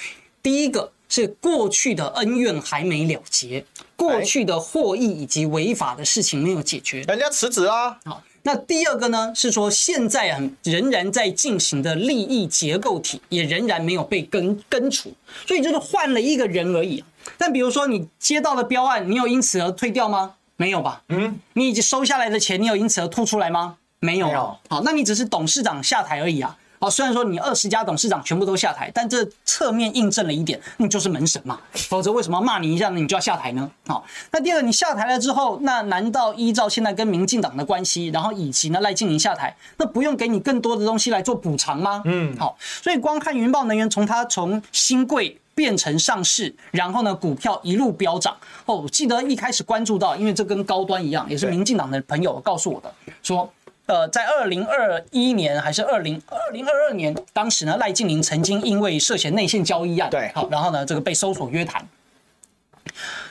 第一个。是过去的恩怨还没了结，过去的获益以及违法的事情没有解决，人家辞职啊。好，那第二个呢，是说现在啊仍然在进行的利益结构体也仍然没有被根根除，所以就是换了一个人而已。但比如说你接到的标案，你有因此而退掉吗？没有吧？嗯，你已经收下来的钱，你有因此而吐出来吗？没有。没有。好，那你只是董事长下台而已啊。好，虽然说你二十家董事长全部都下台，但这侧面印证了一点，你就是门神嘛，否则为什么骂你一下，你就要下台呢？好，那第二个，你下台了之后，那难道依照现在跟民进党的关系，然后以及呢赖净霖下台，那不用给你更多的东西来做补偿吗？嗯，好，所以光看云豹能源从它从新贵变成上市，然后呢股票一路飙涨。哦，我记得一开始关注到，因为这跟高端一样，也是民进党的朋友告诉我的，说。呃，在二零二一年还是二零二零二二年，当时呢，赖静玲曾经因为涉嫌内线交易案，对，好，然后呢，这个被搜索约谈。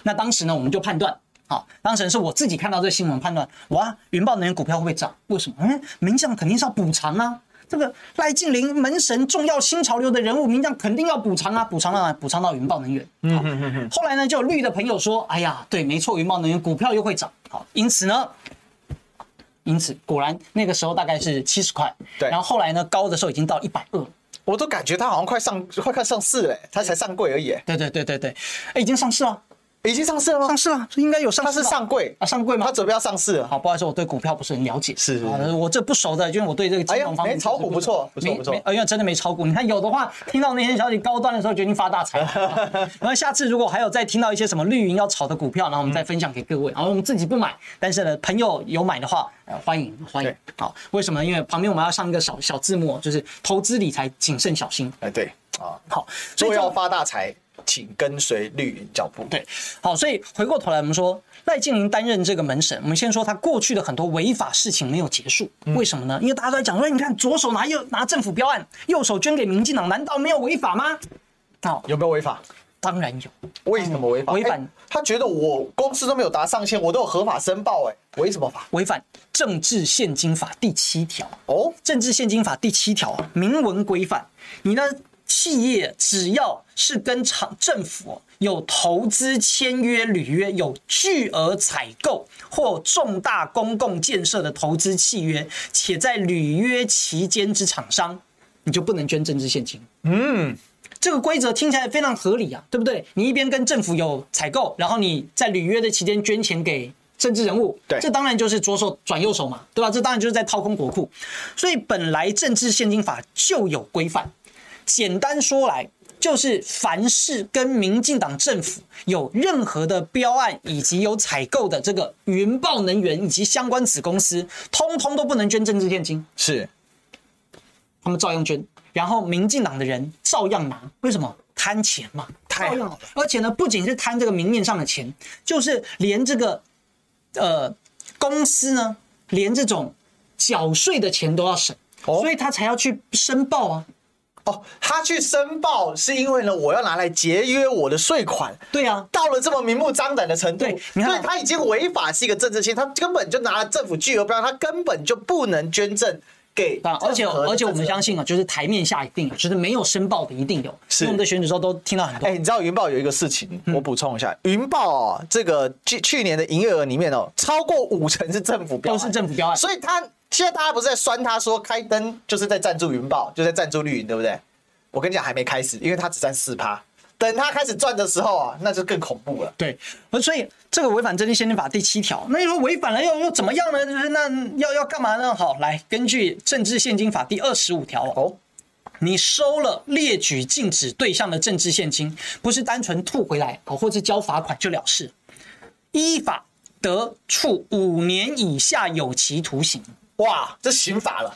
那当时呢，我们就判断，好，当时是我自己看到这个新闻判断，哇，云豹能源股票会不会涨？为什么？因为民将肯定是要补偿啊，这个赖静玲门神重要新潮流的人物，名将肯定要补偿啊，补偿到哪？补偿到云豹能源。嗯哼哼哼。后来呢，就有绿的朋友说，哎呀，对，没错，云豹能源股票又会涨，好，因此呢。因此，果然那个时候大概是七十块，对。然后后来呢，高的时候已经到一百二，我都感觉它好像快上，快快上市了，它才上柜而已。对对对对对，哎，已经上市了。已经上市了吗？上市了，应该有上市。它是上柜啊，上柜吗？它准备要上市了。好，不好意思，我对股票不是很了解。是，是，我这不熟的，因为我对这个金融方面。没炒股不错，不错不错。因为真的没炒股。你看有的话，听到那些消息高端的时候，决定发大财。然后下次如果还有再听到一些什么绿营要炒的股票，然后我们再分享给各位。然后我们自己不买，但是呢，朋友有买的话，欢迎欢迎。好，为什么？因为旁边我们要上一个小小字幕，就是投资理财谨慎小心。哎，对啊，好，所以要发大财。请跟随绿营脚步。对，好，所以回过头来，我们说赖净霖担任这个门神，我们先说他过去的很多违法事情没有结束，为什么呢？因为大家都在讲说，你看左手拿右拿政府标案，右手捐给民进党，难道没有违法吗？好，有没有违法？当然有。为什么违法？违反他觉得我公司都没有达上限，我都有合法申报，哎，违什么法？违反政治献金法第七条。哦，政治献金法第七条明文规范，你呢？企业只要是跟厂政府有投资签约履约，有巨额采购或重大公共建设的投资契约，且在履约期间之厂商，你就不能捐政治现金。嗯，这个规则听起来非常合理啊，对不对？你一边跟政府有采购，然后你在履约的期间捐钱给政治人物，对，这当然就是左手转右手嘛，对吧？这当然就是在掏空国库。所以本来政治现金法就有规范。简单说来，就是凡是跟民进党政府有任何的标案，以及有采购的这个云豹能源以及相关子公司，通通都不能捐政治献金。是，他们照样捐，然后民进党的人照样拿。为什么？贪钱嘛，太好了。而且呢，不仅是贪这个明面上的钱，就是连这个呃公司呢，连这种缴税的钱都要省，哦，所以他才要去申报啊。哦，他去申报是因为呢，我要拿来节约我的税款。对啊，到了这么明目张胆的程度，对，你看他已经违法是一个政治性，他根本就拿了政府巨额标，他根本就不能捐赠给。而且而且我们相信啊，就是台面下一定有，就是没有申报的一定有。是，我们的选举时候都听到很多。哎，你知道云豹有一个事情，我补充一下，云豹哦，这个去去年的营业额里面哦，超过五成是政府标，都是政府标案，所以他。现在大家不是在酸他说开灯就是在赞助云豹，就在赞助绿云，对不对？我跟你讲还没开始，因为他只占四趴，等他开始赚的时候啊，那就更恐怖了。对，所以这个违反政治献金法第七条，那你说违反了又又怎么样呢？就是那要要干嘛呢？好，来根据政治献金法第二十五条哦，你收了列举禁止对象的政治献金，不是单纯吐回来哦，或者交罚款就了事，依法得处五年以下有期徒刑。哇，这刑法了，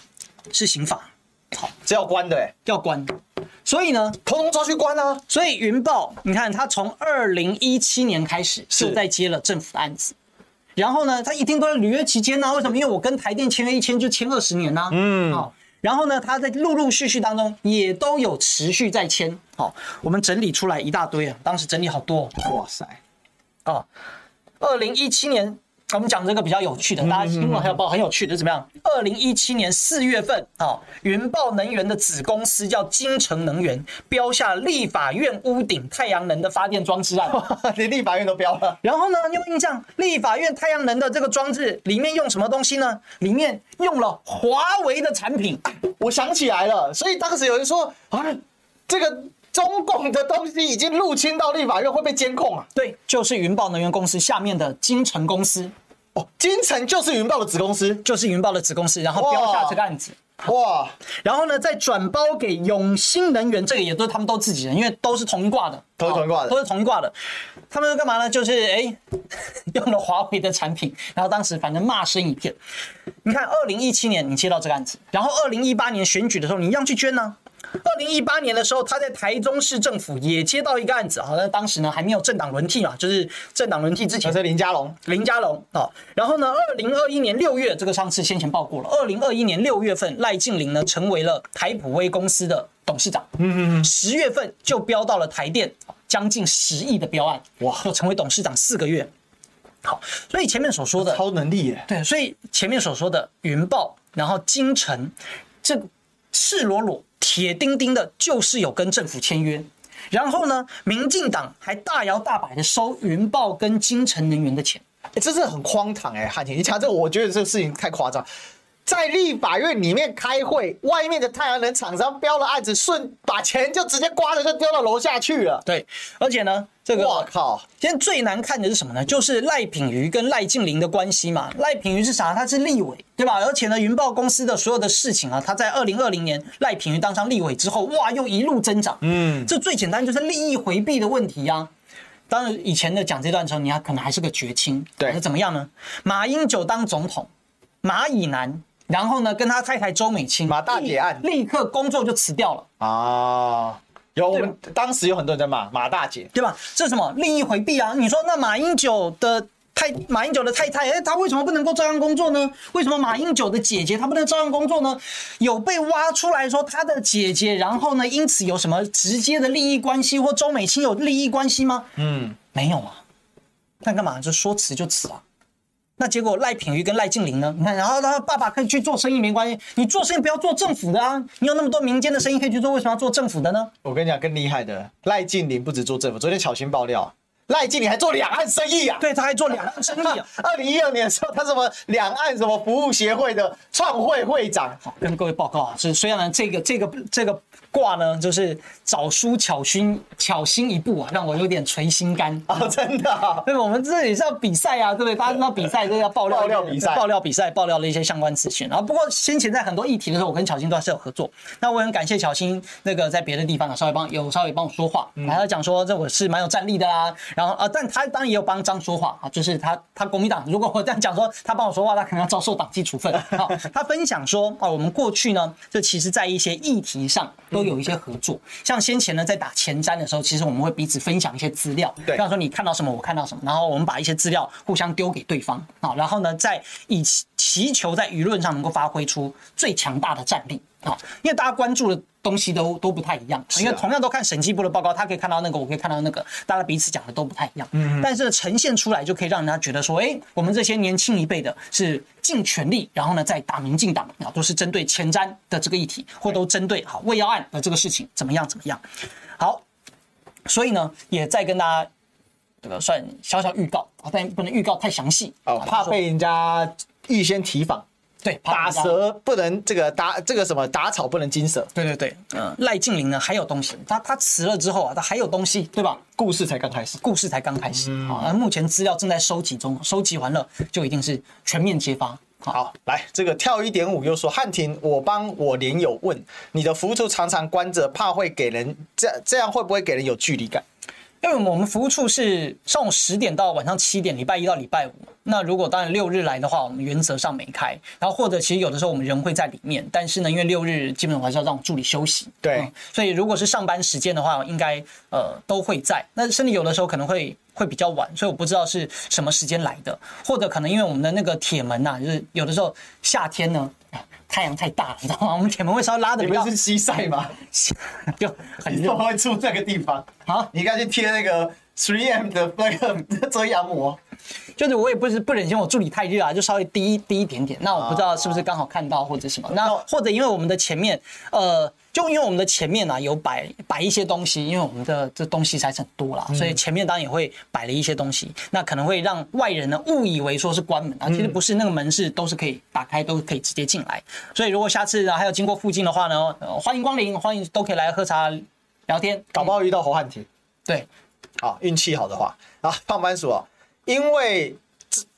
是刑法。好，这要关的哎，要关。所以呢，通通抓去关啊！所以云豹，你看他从二零一七年开始就在接了政府的案子，然后呢，他一定都在履约期间呢、啊。为什么？因为我跟台电签约一签就签二十年呐、啊。嗯，好，然后呢，他在陆陆续续当中也都有持续在签。好，我们整理出来一大堆啊，当时整理好多。哇塞，哦，二零一七年。我们讲这个比较有趣的，大家新闻还有报很有趣的，怎么样？二零一七年四月份，啊，云豹能源的子公司叫金城能源，标下立法院屋顶太阳能的发电装置案，连立法院都标了。然后呢，你有印象？立法院太阳能的这个装置里面用什么东西呢？里面用了华为的产品。我想起来了，所以当时有人说啊，这个。中共的东西已经入侵到立法院，会被监控啊？对，就是云豹能源公司下面的金城公司。哦，金城就是云豹的子公司，就是云豹的子公司，然后标下这个案子。哇，然后呢，再转包给永兴能源，这个也都是他们都自己人，因为都是同一挂的，都是同一挂的，都是同一挂的。他们干嘛呢？就是哎，用了华为的产品，然后当时反正骂声一片。你看，二零一七年你接到这个案子，然后二零一八年选举的时候，你一样去捐呢？二零一八年的时候，他在台中市政府也接到一个案子，好像当时呢还没有政党轮替嘛，就是政党轮替之前。是林佳龙，林佳龙啊。然后呢，二零二一年六月，这个上次先前报过了。二零二一年六月份，赖静玲呢成为了台普威公司的董事长。嗯嗯嗯。十月份就标到了台电，将近十亿的标案，哇，就成为董事长四个月。好，所以前面所说的超能力耶。对，所以前面所说的云豹，然后金城，这赤裸裸。铁钉钉的，就是有跟政府签约，然后呢，民进党还大摇大摆的收云豹跟金城能源的钱，欸，这是很荒唐哎，汉庭，你讲这个，我觉得这个事情太夸张。在立法院里面开会，外面的太阳能厂商标了案子，顺把钱就直接刮着就丢到楼下去了。对，而且呢，这个我靠，现在最难看的是什么呢？就是赖品妤跟赖静玲的关系嘛。赖品妤是啥？他是立委，对吧？而且呢，云豹公司的所有的事情啊，他在二零二零年赖品妤当上立委之后，哇，又一路增长。嗯，这最简单就是利益回避的问题呀、啊。当然，以前的讲这段时候，你还可能还是个绝亲。对，那怎么样呢？马英九当总统，马以南。然后呢，跟他太太周美青，马大姐案立刻工作就辞掉了啊！有我们当时有很多人在骂马大姐，对吧？这是什么利益回避啊？你说那马英九的太马英九的太太，哎，她为什么不能够照样工作呢？为什么马英九的姐姐她不能照样工作呢？有被挖出来说她的姐姐，然后呢，因此有什么直接的利益关系，或周美青有利益关系吗？嗯，没有啊。那干嘛就说辞就辞啊？那结果赖品妤跟赖劲麟呢？你看，然后他爸爸可以去做生意没关系，你做生意不要做政府的啊！你有那么多民间的生意可以去做，为什么要做政府的呢？我跟你讲，更厉害的赖劲麟不止做政府，昨天巧芯爆料，赖劲麟还做两岸生意啊！对，他还做两岸生意啊！二零一二年的时候，他什么两岸什么服务协会的创会会长。好，跟各位报告啊，是虽然呢这个这个这个。挂呢，就是早书巧心巧心一步啊，让我有点捶心肝啊、哦！真的、啊，对，我们这里是要比赛啊，对不对？大家知道比赛都要爆料，爆料比赛，爆料比赛，爆料的一些相关资讯。然后，不过先前在很多议题的时候，我跟巧心都还是有合作。那我很感谢巧心，那个在别的地方啊稍微帮有稍微帮我说话，还要讲说这我是蛮有战力的啦。然后啊，但他当然也有帮张说话啊，就是他他国民党，如果我这样讲说他帮我说话，他可能要遭受党纪处分。好，他分享说啊，我们过去呢，这其实在一些议题上都有一些合作。像先前呢，在打前瞻的时候，其实我们会彼此分享一些资料，对，比方说你看到什么，我看到什么，然后我们把一些资料互相丢给对方啊，然后呢，在以祈求在舆论上能够发挥出最强大的战力啊，因为大家关注的东西都都不太一样，因为同样都看审计部的报告，他可以看到那个，我可以看到那个，大家彼此讲的都不太一样，嗯，但是呈现出来就可以让人家觉得说，哎，我们这些年轻一辈的是尽全力，然后呢，在打民进党啊，都是针对前瞻的这个议题，或都针对好喂药案的这个事情怎么样怎么样，好，所以呢，也再跟大家这个算小小预告啊，但不能预告太详细哦，怕被人家预先提防。对，打蛇不能这个打这个什么打草不能惊蛇。对对对，嗯，赖静玲呢还有东西，他他辞了之后啊，他还有东西，对吧？故事才刚开始，故事才刚开始啊！嗯、目前资料正在收集中，收集完了就一定是全面揭发。好，好，来这个跳一点五又说汉庭，我帮我连友问你的服务处常常关着，怕会给人这这样会不会给人有距离感？因为我们服务处是上午十点到晚上七点，礼拜一到礼拜五。那如果当然六日来的话，我们原则上没开。然后或者其实有的时候我们人会在里面，但是呢，因为六日基本上还是要让助理休息。对、嗯，所以如果是上班时间的话，应该呃都会在。那甚至有的时候可能会会比较晚，所以我不知道是什么时间来的，或者可能因为我们的那个铁门呐、啊，就是有的时候夏天呢。太阳太大了，你知道吗？我们铁门会稍微拉的。你们是西晒吗？就很热，会住这个地方。好，你应该去贴那个 3M 的那个 遮阳膜。就是我也不是不忍心我助理太热啊，就稍微低低一点点。那我不知道是不是刚好看到或者什么。那或者因为我们的前面，呃。就因为我们的前面呢、啊、有摆摆一些东西，因为我们的这东西才是很多啦，所以前面当然也会摆了一些东西，那可能会让外人呢误以为说是关门啊，其实不是，那个门是都是可以打开，都可以直接进来。所以如果下次还有经过附近的话呢，欢迎光临，欢迎都可以来喝茶聊天，搞不好遇到侯汉廷。对，好，运气好的话啊，胖番薯啊，因为。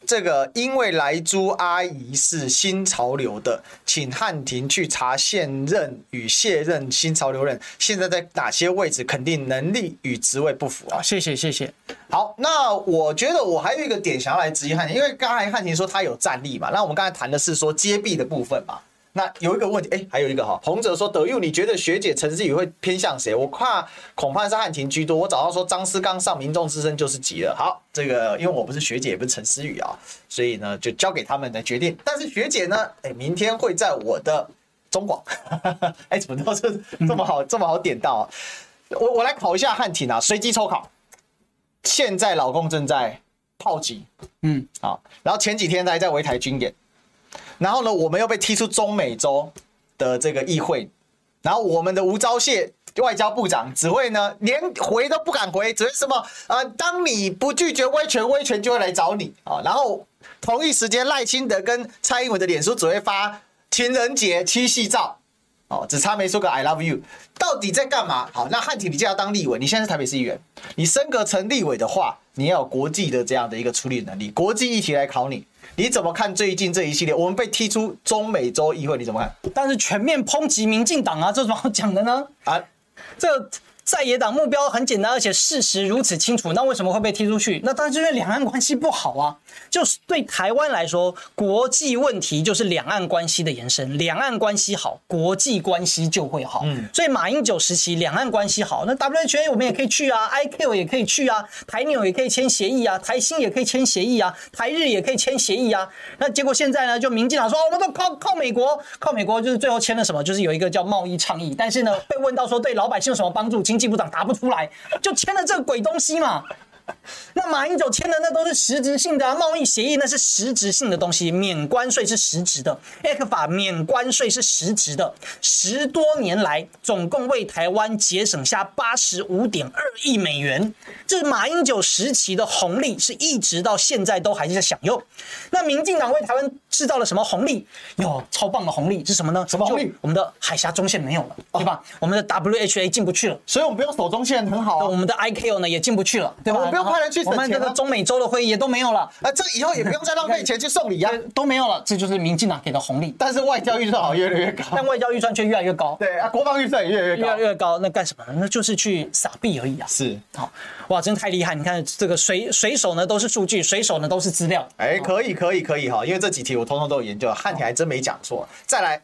这个因为莱猪阿姨是新潮流的，请汉庭去查现任与卸任新潮流人现在在哪些位置，肯定能力与职位不符啊！谢谢谢谢。好，那我觉得我还有一个点想要来质疑汉庭，因为刚才汉庭说他有战力嘛，那我们刚才谈的是说揭弊的部分嘛。那有一个问题，哎，还有一个哈，洪哲说德佑，你觉得学姐陈思宇会偏向谁？我怕恐怕是汉庭居多。我早上说张思刚上民众之声就是急了。好，这个因为我不是学姐，也不是陈思宇啊，所以呢就交给他们来决定。但是学姐呢，哎，明天会在我的中广，哎，怎么都是这么好，这么好点到啊？我我来考一下汉庭啊，随机抽考。现在老公正在炮击，嗯，好，然后前几天还在围台军演。然后呢，我们又被踢出中美洲的这个议会，然后我们的吴钊燮外交部长只会呢连回都不敢回，只会什么、呃？当你不拒绝威权，威权就会来找你啊。然后同一时间，赖清德跟蔡英文的脸书只会发情人节七夕照，哦，只差没说个 I love you，到底在干嘛？好，那汉庭你就要当立委，你现在是台北市议员，你升格成立委的话，你要有国际的这样的一个处理能力，国际议题来考你。你怎么看最近这一系列？我们被踢出中美洲议会，你怎么看？但是全面抨击民进党啊，这怎么讲的呢？啊，这。在野党目标很简单，而且事实如此清楚，那为什么会被踢出去？那当然就是因为两岸关系不好啊。就是对台湾来说，国际问题就是两岸关系的延伸。两岸关系好，国际关系就会好。嗯，所以马英九时期两岸关系好，那 WHA 我们也可以去啊，ICAO 也可以去啊，台纽也可以签协议啊，台新也可以签协议啊，台日也可以签协议啊。那结果现在呢，就民进党说，我们都靠靠美国，靠美国就是最后签了什么？就是有一个叫贸易倡议。但是呢，被问到说对老百姓有什么帮助？经济部长答不出来，就签了这个鬼东西嘛。那马英九签的那都是实质性的啊，贸易协议那是实质性的东西，免关税是实质的，ECFA 免关税是实质的，十多年来总共为台湾节省下八十五点二亿美元，这是马英九时期的红利，是一直到现在都还是在享用。那民进党为台湾制造了什么红利？有超棒的红利是什么呢？什么红利？我们的海峡中线没有了，对吧？我们的 WHA 进不去了，所以我们不用守中线很好。我们的 ICAO 呢也进不去了，对吧？不用派人去、啊，我们这个中美洲的会议也都没有了。啊，这以后也不用再浪费钱去送礼啊，都没有了。这就是民进党给的红利。但是外交预算好越来越高，但外交预算却越来越高。对啊，国防预算也越来越高，越来越高。那干什么呢？那就是去撒币而已啊。是，好哇，真太厉害！你看这个随随手呢都是数据，随手呢都是资料。哎，可以可以可以哈，因为这几题我通通都有研究，汉庭还真没讲错。再来。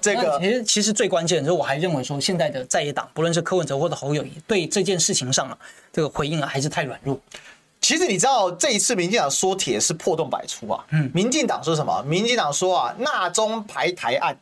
这个其实其实最关键的是，我还认为说，现在的在野党，不论是柯文哲或者侯友谊，对这件事情上啊，这个回应啊，还是太软弱。其实你知道，这一次民进党说铁是破洞百出啊。嗯，民进党说什么？民进党说啊，纳中排台案，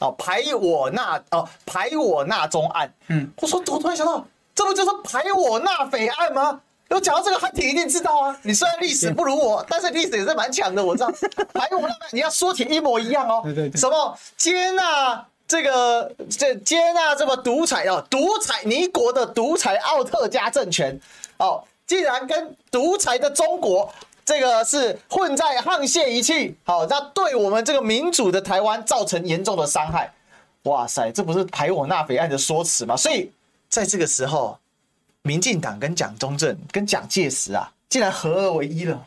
哦，排我纳哦，排我纳中案。嗯，我说，我突然想到，这不就是排我纳匪案吗？有讲到这个，汉庭一定知道啊。你虽然历史不如我，但是历史也是蛮强的。我知道，排我纳，你要说铁一模一样哦。对对对。什么接纳这个这接纳这么独裁哦，独裁尼国的独裁奥特加政权哦，竟然跟独裁的中国这个是混在沆瀣一气，好，那对我们这个民主的台湾造成严重的伤害。哇塞，这不是排我纳匪案的说辞吗？所以在这个时候，民进党跟蒋中正跟蒋介石啊，竟然合二为一了。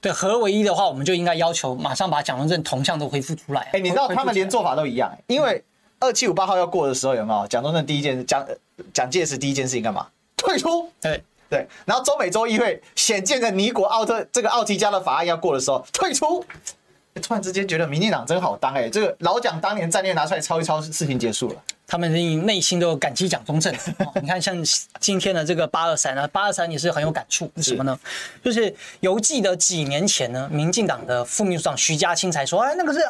对，合二为一的话，我们就应该要求马上把蒋中正铜像都恢复出来。哎，你知道他们连做法都一样，因为二七五八号要过的时候，有没有蒋中正第一件蒋蒋介石第一件事情干嘛？退出。对。对，然后中美洲议会显见的尼国奥特这个奥提加的法案要过的时候退出，突然之间觉得民进党真好当哎，这个老蒋当年战略拿出来抄一抄，事情结束了。他们内心都有感激蒋中正。你看，像今天的这个八二三啊，八二三也是很有感触。是什么呢？就是犹记得几年前呢，民进党的副秘书长徐家清才说，哎，那个是。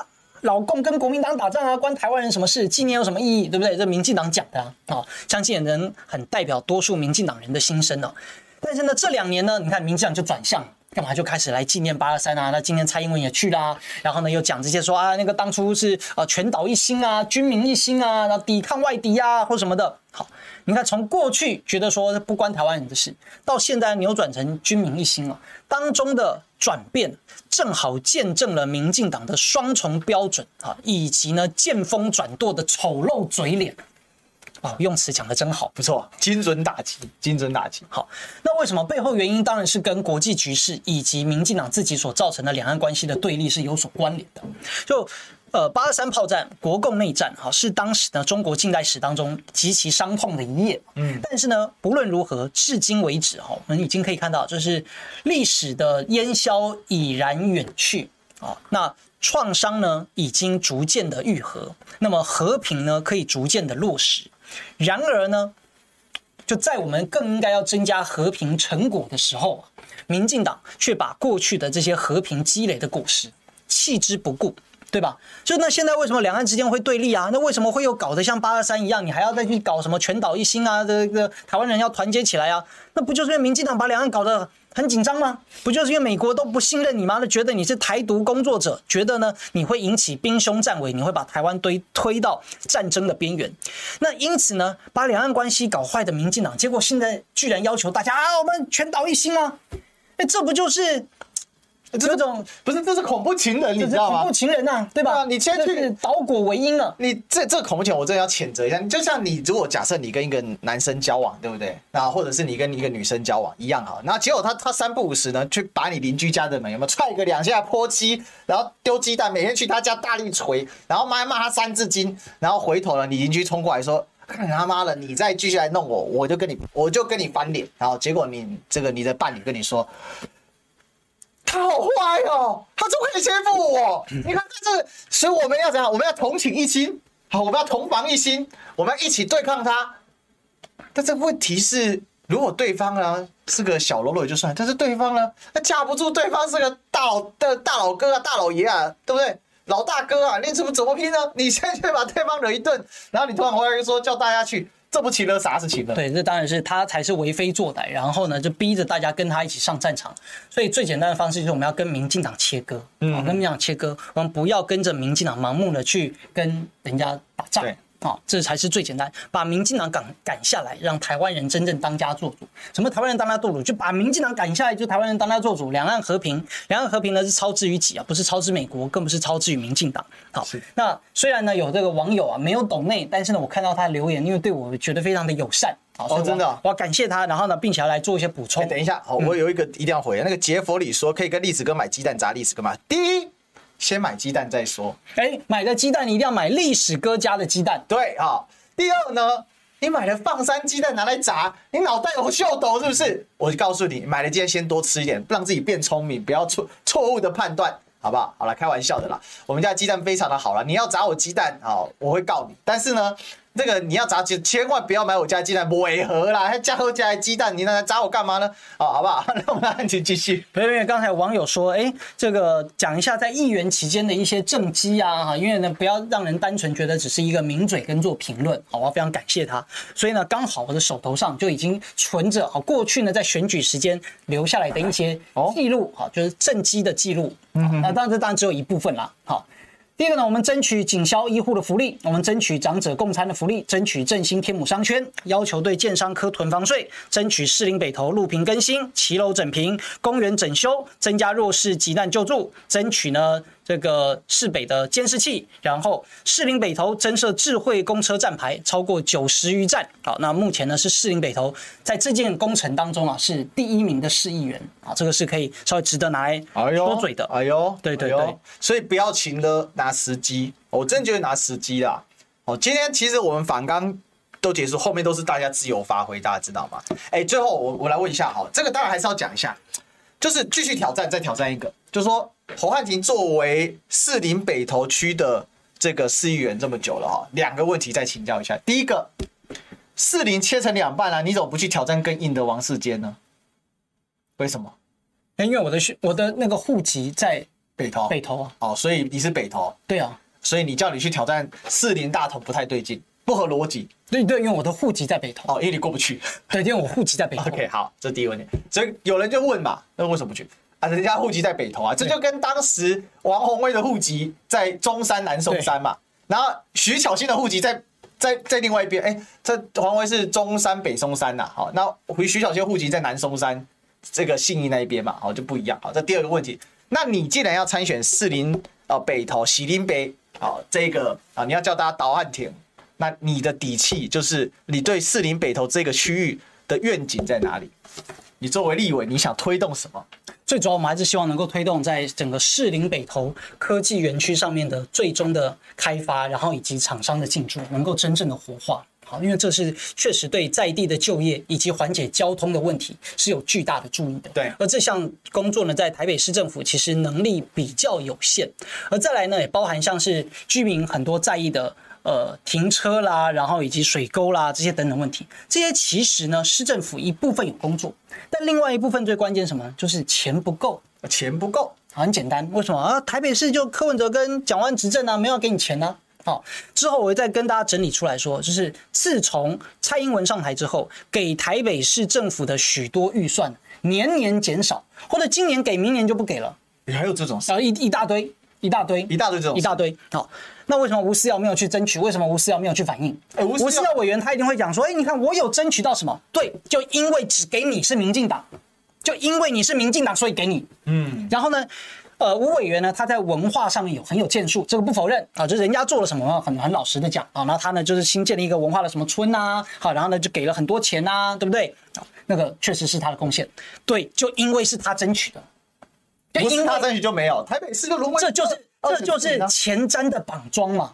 老共跟国民党打仗啊，关台湾人什么事？纪念有什么意义？对不对？这民进党讲的啊，哦，相信也能很代表多数民进党人的心声呢。但是呢，这两年呢，你看民进党就转向，干嘛就开始来纪念八二三啊？那今天蔡英文也去啦，然后呢又讲这些说啊，那个当初是呃全岛一心啊，军民一心啊，然后抵抗外敌啊，或什么的。好，你看从过去觉得说不关台湾人的事，到现在扭转成军民一心了，当中的转变。正好见证了民进党的双重标准啊，以及呢见风转舵的丑陋嘴脸啊，用词讲的真好，不错，精准打击，精准打击。好，那为什么背后原因当然是跟国际局势以及民进党自己所造成的两岸关系的对立是有所关联的，就。呃，八二三炮战，国共内战，哈，是当时呢中国近代史当中极其伤痛的一页。嗯，但是呢，不论如何，至今为止，哈，我们已经可以看到，就是历史的烟消已然远去啊，那创伤呢已经逐渐的愈合，那么和平呢可以逐渐的落实。然而呢，就在我们更应该要增加和平成果的时候，民进党却把过去的这些和平积累的果实弃之不顾。对吧？就那现在为什么两岸之间会对立啊？那为什么会又搞得像八二三一样？你还要再去搞什么全岛一心啊？这个台湾人要团结起来啊？那不就是因为民进党把两岸搞得很紧张吗？不就是因为美国都不信任你吗？那觉得你是台独工作者，觉得呢你会引起兵凶战危，你会把台湾推推到战争的边缘。那因此呢，把两岸关系搞坏的民进党，结果现在居然要求大家啊，我们全岛一心啊？哎，这不就是？这种不是，这是恐怖情人，你知道吗？恐怖情人呐、啊，对吧？你先去倒果为因了。你这这恐怖情人，我真的要谴责一下。就像你，如果假设你跟一个男生交往，对不对？那或者是你跟一个女生交往一样好，那结果他他三不五时呢，去把你邻居家的门有没有踹个两下泼漆，然后丢鸡蛋，每天去他家大力锤，然后骂骂他三字经，然后回头了，你邻居冲过来说：“看他妈的，你再继续来弄我，我就跟你我就跟你翻脸。”然后结果你这个你的伴侣跟你说。他好坏哦，他怎么可以欺负我？你看这是，所以我们要怎样？我们要同寝一心，好，我们要同房一心，我们要一起对抗他。但这个问题是，如果对方呢是个小喽啰就算，但是对方呢，他架不住对方是个大老的大老哥啊，大老爷啊，对不对？老大哥啊，你怎么怎么拼呢？你先去把对方惹一顿，然后你突然回来又说叫大家去。这不情了，啥是情了？对，这当然是他才是为非作歹，然后呢，就逼着大家跟他一起上战场。所以最简单的方式就是我们要跟民进党切割，嗯，跟民进党切割，我们不要跟着民进党盲目的去跟人家打仗。好，这才是最简单，把民进党赶赶下来，让台湾人真正当家做主。什么台湾人当家做主？就把民进党赶下来，就台湾人当家做主。两岸和平，两岸和平呢是超之于己啊，不是超之美国，更不是超之于民进党。好，那虽然呢有这个网友啊没有懂内，但是呢我看到他留言，因为对我觉得非常的友善。好，哦，真的，我要感谢他，然后呢，并且要来做一些补充。等一下，好，我有一个一定要回，那个杰佛里说可以跟历史哥买鸡蛋砸历史哥吗？第一。先买鸡蛋再说。哎，买的鸡蛋你一定要买历史哥家的鸡蛋。对啊。第二呢，你买了放山鸡蛋拿来炸，你脑袋有秀逗是不是？我就告诉你，买了鸡蛋先多吃一点，让自己变聪明，不要错错误的判断，好不好？好了，开玩笑的啦。我们家鸡蛋非常的好了，你要砸我鸡蛋啊，我会告你。但是呢。这个你要砸鸡，千万不要买我家鸡蛋，违和啦！还加我家的鸡蛋，你那砸我干嘛呢？好，好不好？那我们来请继续。因为刚才有网友说，哎，这个讲一下在议员期间的一些政绩啊，哈，因为呢，不要让人单纯觉得只是一个名嘴跟做评论。好，我非常感谢他。所以呢，刚好我的手头上就已经存着，好，过去呢在选举时间留下来的一些记录，好，就是政绩的记录。嗯，那当然这当然只有一部分啦。好。第一个呢，我们争取警消医护的福利，我们争取长者共餐的福利，争取振兴天母商圈，要求对建商科囤房税，争取士林北投路平更新、骑楼整平、公园整修，增加弱势急难救助，争取呢。这个市北的监视器，然后士林北投增设智慧公车站牌，超过九十余站。好，那目前呢是士林北投在这件工程当中啊是第一名的市议员啊，这个是可以稍微值得拿来说嘴的。哎呦，对对对，所以不要勤了拿时机，我真觉得拿时机啦。哦，今天其实我们反纲都结束，后面都是大家自由发挥，大家知道吗？哎，最后我我来问一下，哈，这个当然还是要讲一下，就是继续挑战，再挑战一个，就是说。侯汉廷作为士林北投区的这个市议员这么久了哈，两个问题再请教一下。第一个，士林切成两半了，啊，你怎么不去挑战更硬的王世坚呢？为什么？因为我的我的那个户籍在北投，北投啊。哦，所以你是北投。对啊。所以你叫你去挑战士林大同不太对劲，不合逻辑。对对，因为我的户籍在北投。哦，因为你过不去。对，因为我户籍在北 投。OK，好，这是第一个问题。所以有人就问嘛，那为什么不去？啊，人家户籍在北投啊，这就跟当时王宏威的户籍在中山南松山嘛，然后徐巧芯的户籍在在在另外一边，哎，这王鸿薇是中山北松山呐，好，那回徐巧芯户籍在南松山这个信义那一边嘛，好，就不一样，好，这第二个问题，那你既然要参选士林啊北投喜林北，好，这个啊你要叫大家倒汉廷，那你的底气就是你对士林北投这个区域的愿景在哪里？你作为立委，你想推动什么？最主要，我们还是希望能够推动在整个士林北投科技园区上面的最终的开发，然后以及厂商的进驻，能够真正的活化。好，因为这是确实对在地的就业以及缓解交通的问题是有巨大的助益的。对，而这项工作呢，在台北市政府其实能力比较有限。而再来呢，也包含像是居民很多在意的。呃，停车啦，然后以及水沟啦，这些等等问题，这些其实呢，市政府一部分有工作，但另外一部分最关键什么？就是钱不够，钱不够，很简单，为什么啊？台北市就柯文哲跟蒋万安执政啊，没有给你钱呢、啊？好，之后我会再跟大家整理出来说，就是自从蔡英文上台之后，给台北市政府的许多预算年年减少，或者今年给，明年就不给了，你还有这种事？然后一一大堆。一大堆，一大堆这种，一大堆。好，那为什么吴思瑶没有去争取？为什么吴思瑶没有去反映？欸、吴思瑶委员他一定会讲说：“哎、欸，你看我有争取到什么？对，就因为只给你是民进党，就因为你是民进党，所以给你。嗯。然后呢，呃，吴委员呢，他在文化上面有很有建树，这个不否认啊，就是人家做了什么，很很老实的讲啊。然后他呢，就是新建了一个文化的什么村呐、啊，好，然后呢就给了很多钱呐、啊，对不对？那个确实是他的贡献。对，就因为是他争取的，不是他争取就没有。台北市的轮这就是。这就是前瞻的绑桩嘛？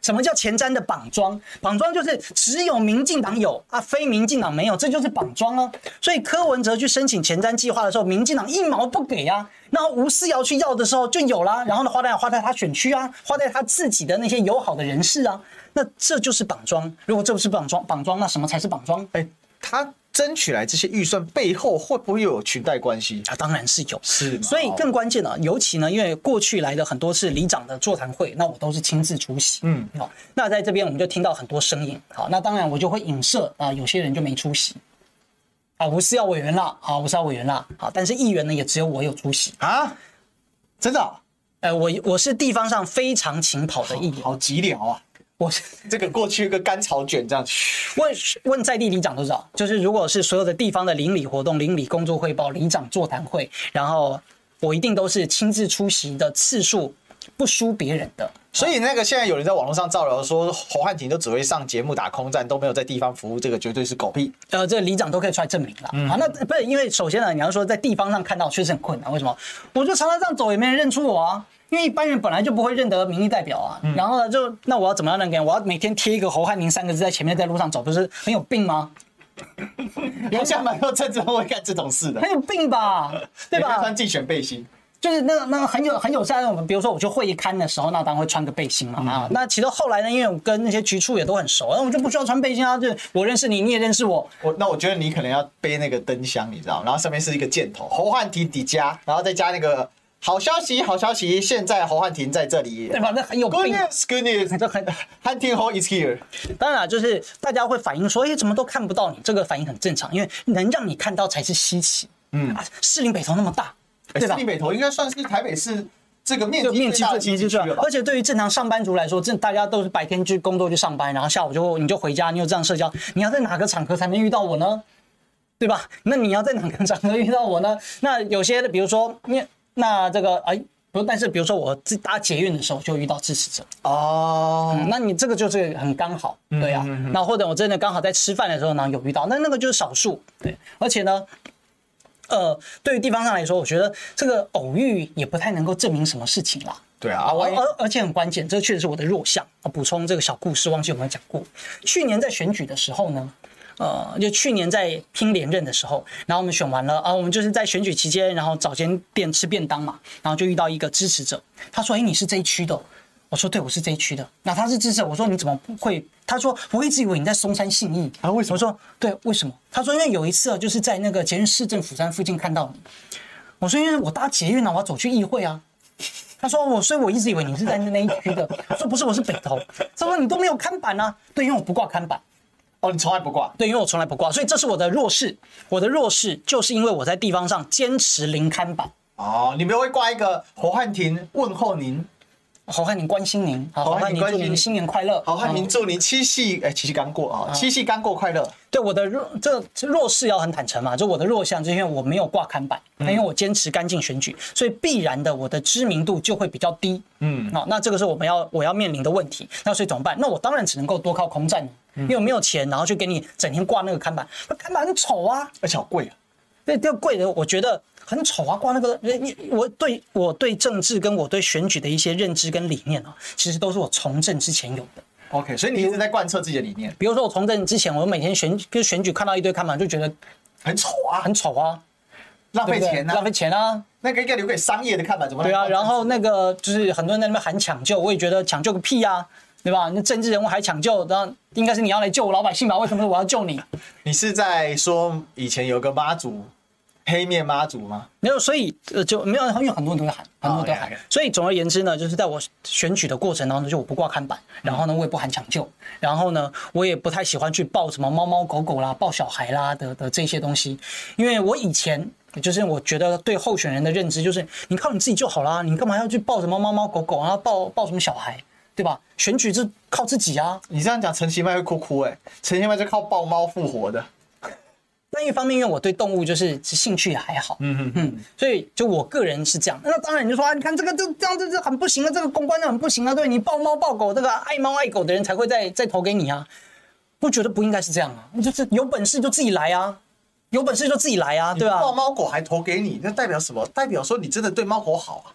什么叫前瞻的绑桩？绑桩就是只有民进党有啊，非民进党没有，这就是绑桩啊。所以柯文哲去申请前瞻计划的时候，民进党一毛不给啊。然后吴思瑶去要的时候就有啦。然后呢，花在花在他选区啊，花在他自己的那些友好的人士啊。那这就是绑桩。如果这不是绑桩，绑桩那什么才是绑桩？哎，他。争取来这些预算背后会不会有裙带关系啊？当然是有，是。所以更关键的，尤其呢，因为过去来的很多次里长的座谈会，那我都是亲自出席。嗯，好，那在这边我们就听到很多声音。好，那当然我就会影射啊，有些人就没出席。啊，我是要委员了，啊，我是要委员了，好，但是议员呢，也只有我有出席啊，真的？呃，我我是地方上非常勤跑的议员，好，好急了啊。我这个过去一个甘草卷这样 问问在地里长都知道，就是如果是所有的地方的邻里活动、邻里工作汇报、里长座谈会，然后我一定都是亲自出席的次数不输别人的。所以那个现在有人在网络上造谣说侯汉廷都只会上节目打空战，都没有在地方服务，这个绝对是狗屁。呃，这个里长都可以出来证明了。嗯、好，那不是因为首先呢，你要说在地方上看到确实很困难，为什么？我就常常这样走，也没人认出我啊。因为一般人本来就不会认得民意代表啊，嗯、然后呢，就那我要怎么样认给？我要每天贴一个侯汉宁三个字在前面，在路上走，不是很有病吗？有像蛮多政治人会干这种事的，很有病吧？对吧？穿竞选背心，就是那个那个很有很有在我们，比如说我去会议刊的时候，那当然会穿个背心嘛啊。嗯、那其实后来呢，因为我跟那些局处也都很熟，那我就不需要穿背心啊，就我认识你，你也认识我。我那我觉得你可能要背那个灯箱，你知道，然后上面是一个箭头，侯汉廷底加，然后再加那个。好消息，好消息！现在侯汉廷在这里，对吧？那很有病。Good news，Good news，就很汉廷侯 is here。当然啊，就是大家会反映说，哎，怎么都看不到你？这个反应很正常，因为能让你看到才是稀奇。嗯，啊，士林北投那么大，对吧？士林北投应该算是台北市这个面积面积积最大，而且对于正常上班族来说，这大家都是白天去工作去上班，然后下午就你就回家，你有这样社交，你要在哪个场合才能遇到我呢？对吧？那你要在哪个场合遇到我呢？那有些的，比如说面，那这个哎。不，但是比如说我自搭捷运的时候就遇到支持者哦、嗯，那你这个就是很刚好，对呀、啊。嗯嗯嗯、那或者我真的刚好在吃饭的时候呢有遇到，那那个就是少数，对。而且呢，呃，对于地方上来说，我觉得这个偶遇也不太能够证明什么事情啦。对啊，而而而且很关键，这确实是我的弱项。补充这个小故事，忘记有没有讲过？去年在选举的时候呢。呃，就去年在拼连任的时候，然后我们选完了啊，我们就是在选举期间，然后找间店吃便当嘛，然后就遇到一个支持者，他说：“哎，你是这一区的？”我说：“对，我是这一区的。”那他是支持者，我说：“你怎么不会？”他说：“我一直以为你在松山信义啊，为什么？”我说：“对，为什么？”他说：“因为有一次啊，就是在那个捷运市政府站附近看到你。”我说：“因为我搭捷运啊，我要走去议会啊。”他说：“我，所以我一直以为你是在那一区的。”我说：“不是，我是北投。”他说：“你都没有看板啊？”对，因为我不挂看板。哦，你从来不挂？对，因为我从来不挂，所以这是我的弱势。我的弱势就是因为我在地方上坚持零看板。哦，你们会挂一个侯汉廷问候您。侯汉廷关心您，好，侯汉廷祝您新年快乐。侯汉廷祝您七夕，哎，七夕刚过啊，七夕刚过快乐。对，我的弱这弱势要很坦诚嘛，就我的弱项，就是因为我没有挂看板，因为我坚持干净选举，所以必然的我的知名度就会比较低。嗯，好，那这个是我们要我要面临的问题。那所以怎么办？那我当然只能够多靠空战，因为我没有钱，然后就给你整天挂那个看板，那看板很丑啊，而且好贵啊。对，这个贵的，我觉得。很丑啊！挂那个，你我对我对政治跟我对选举的一些认知跟理念啊，其实都是我从政之前有的。OK，所以你一直在贯彻自己的理念。比如说我从政之前，我每天选跟选举看到一堆看板，就觉得很丑啊，很丑啊，浪费钱啊，浪费钱啊。那个应该留给商业的看板，怎么？对啊，然后那个就是很多人在那边喊抢救，我也觉得抢救个屁啊，对吧？那政治人物还抢救，然后应该是你要来救我老百姓吧？为什么我要救你？你是在说以前有个妈祖？黑面妈祖吗？没有，所以呃就没有，因为很多人都会喊，很多人都喊。所以总而言之呢，就是在我选举的过程当中，就我不挂看板，然后呢，我也不喊抢救，然后呢，我也不太喜欢去抱什么猫猫狗狗啦、抱小孩啦的的这些东西，因为我以前就是我觉得对候选人的认知就是，你靠你自己就好啦，你干嘛要去抱什么猫猫狗狗，然后抱抱什么小孩，对吧？选举是靠自己啊。你这样讲，陈其迈会哭哭哎、欸，陈其迈是靠抱猫复活的。那一方面，因为我对动物就是兴趣也还好，嗯嗯嗯，所以就我个人是这样。那当然你就说啊，你看这个这这样子是很不行啊，这个公关就很不行啊。对你抱猫抱狗，这个爱猫爱狗的人才会再再投给你啊。不觉得不应该是这样啊？你就是有本事就自己来啊，有本事就自己来啊，对吧？抱猫狗还投给你，那代表什么？代表说你真的对猫狗好啊。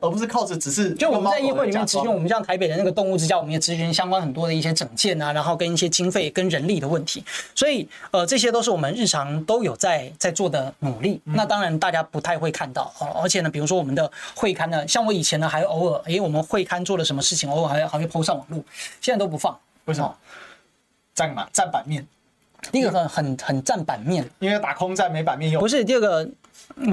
而不是靠着只是就我们在议会里面咨询，我们像台北的那个动物之家，我们也咨询相关很多的一些整件啊，然后跟一些经费跟人力的问题，所以呃这些都是我们日常都有在在做的努力。那当然大家不太会看到哦，而且呢，比如说我们的会刊呢，像我以前呢还偶尔诶我们会刊做了什么事情，偶尔还还会 PO 上网络，现在都不放，为什么？占嘛占版面，第一个很很很占版面，因为打空战没版面用。不是第二个，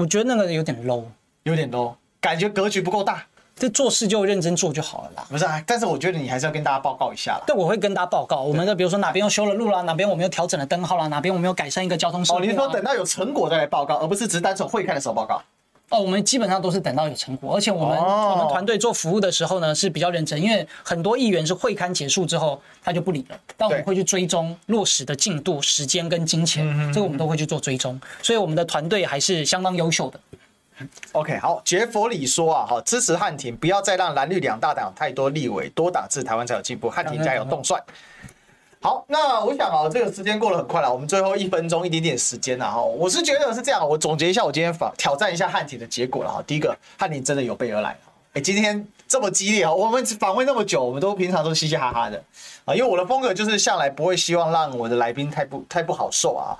我觉得那个有点 low，有点 low。感觉格局不够大，这做事就认真做就好了啦。不是啊，但是我觉得你还是要跟大家报告一下啦。对，我会跟大家报告，我们的比如说哪边又修了路啦，哪边我们又调整了灯号啦，哪边我们又改善一个交通设备。哦，你是说等到有成果再来报告，而不是只是单纯会看的时候报告？哦，我们基本上都是等到有成果，而且我们、哦、我们团队做服务的时候呢是比较认真，因为很多议员是会刊结束之后他就不理了，但我们会去追踪落实的进度、时间跟金钱，嗯、这个我们都会去做追踪，所以我们的团队还是相当优秀的。OK，好，杰佛里说啊，好，支持汉庭，不要再让蓝绿两大党太多立委，多打字，台湾才有进步。汉庭加油，动帅。好，那我想啊，这个时间过得很快了，我们最后一分钟一点点时间了哈。我是觉得是这样，我总结一下，我今天访挑战一下汉庭的结果了哈。第一个，汉庭真的有备而来。哎，今天这么激烈啊，我们访问那么久，我们都平常都嘻嘻哈哈的啊，因为我的风格就是向来不会希望让我的来宾太不太不好受啊。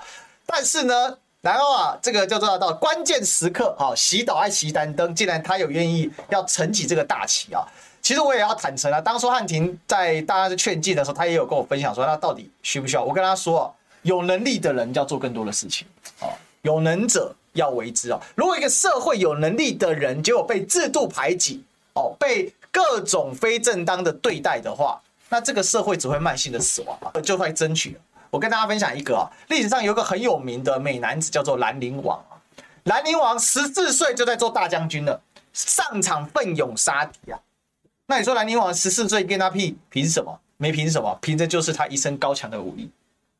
但是呢。然后啊，这个叫做到关键时刻，哈，洗澡爱熄单灯，既然他有愿意要承起这个大旗啊，其实我也要坦诚啊，当初汉廷在大家的劝进的时候，他也有跟我分享说，他到底需不需要？我跟他说，有能力的人要做更多的事情，哦，有能者要为之啊。如果一个社会有能力的人，结果被制度排挤，哦，被各种非正当的对待的话，那这个社会只会慢性的死亡啊，就会争取。我跟大家分享一个啊，历史上有个很有名的美男子叫做兰陵王。兰陵王十四岁就在做大将军了，上场奋勇杀敌啊。那你说兰陵王十四岁跟他屁凭什么？没凭什么，凭的就是他一身高强的武力，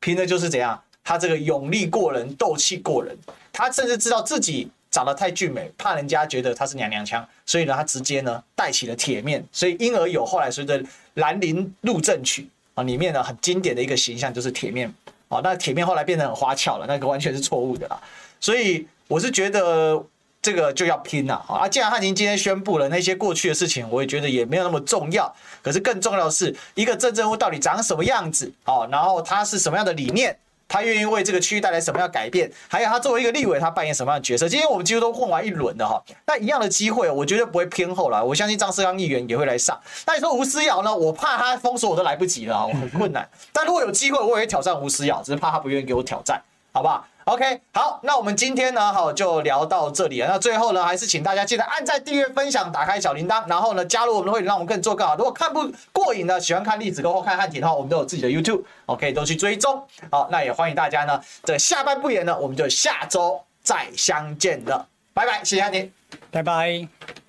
凭的就是怎样，他这个勇力过人，斗气过人。他甚至知道自己长得太俊美，怕人家觉得他是娘娘腔，所以呢，他直接呢戴起了铁面，所以因而有后来随着《兰陵入阵曲》啊里面呢很经典的一个形象就是铁面啊。那铁面后来变得很花俏了，那个完全是错误的啦。所以我是觉得。这个就要拼了啊！既然汉廷今天宣布了那些过去的事情，我也觉得也没有那么重要。可是更重要的是，一个镇政府到底长什么样子？哦，然后它是什么样的理念？他愿意为这个区域带来什么样改变？还有他作为一个立委，他扮演什么样的角色？今天我们几乎都混完一轮了哈，那一样的机会，我绝对不会偏后了。我相信张世刚议员也会来上。那你说吴思瑶呢？我怕他封锁我都来不及了，我很困难。但如果有机会，我也会挑战吴思瑶，只是怕他不愿意给我挑战，好不好？OK，好，那我们今天呢，好就聊到这里了。那最后呢，还是请大家记得按赞、订阅、分享、打开小铃铛，然后呢，加入我们的会员，让我们更做更好。如果看不过瘾的，喜欢看历史或看汉廷的话，我们都有自己的 YouTube，OK，都去追踪。好，那也欢迎大家呢，这下半部演呢，我们就下周再相见了，拜拜，谢谢汉廷，拜拜。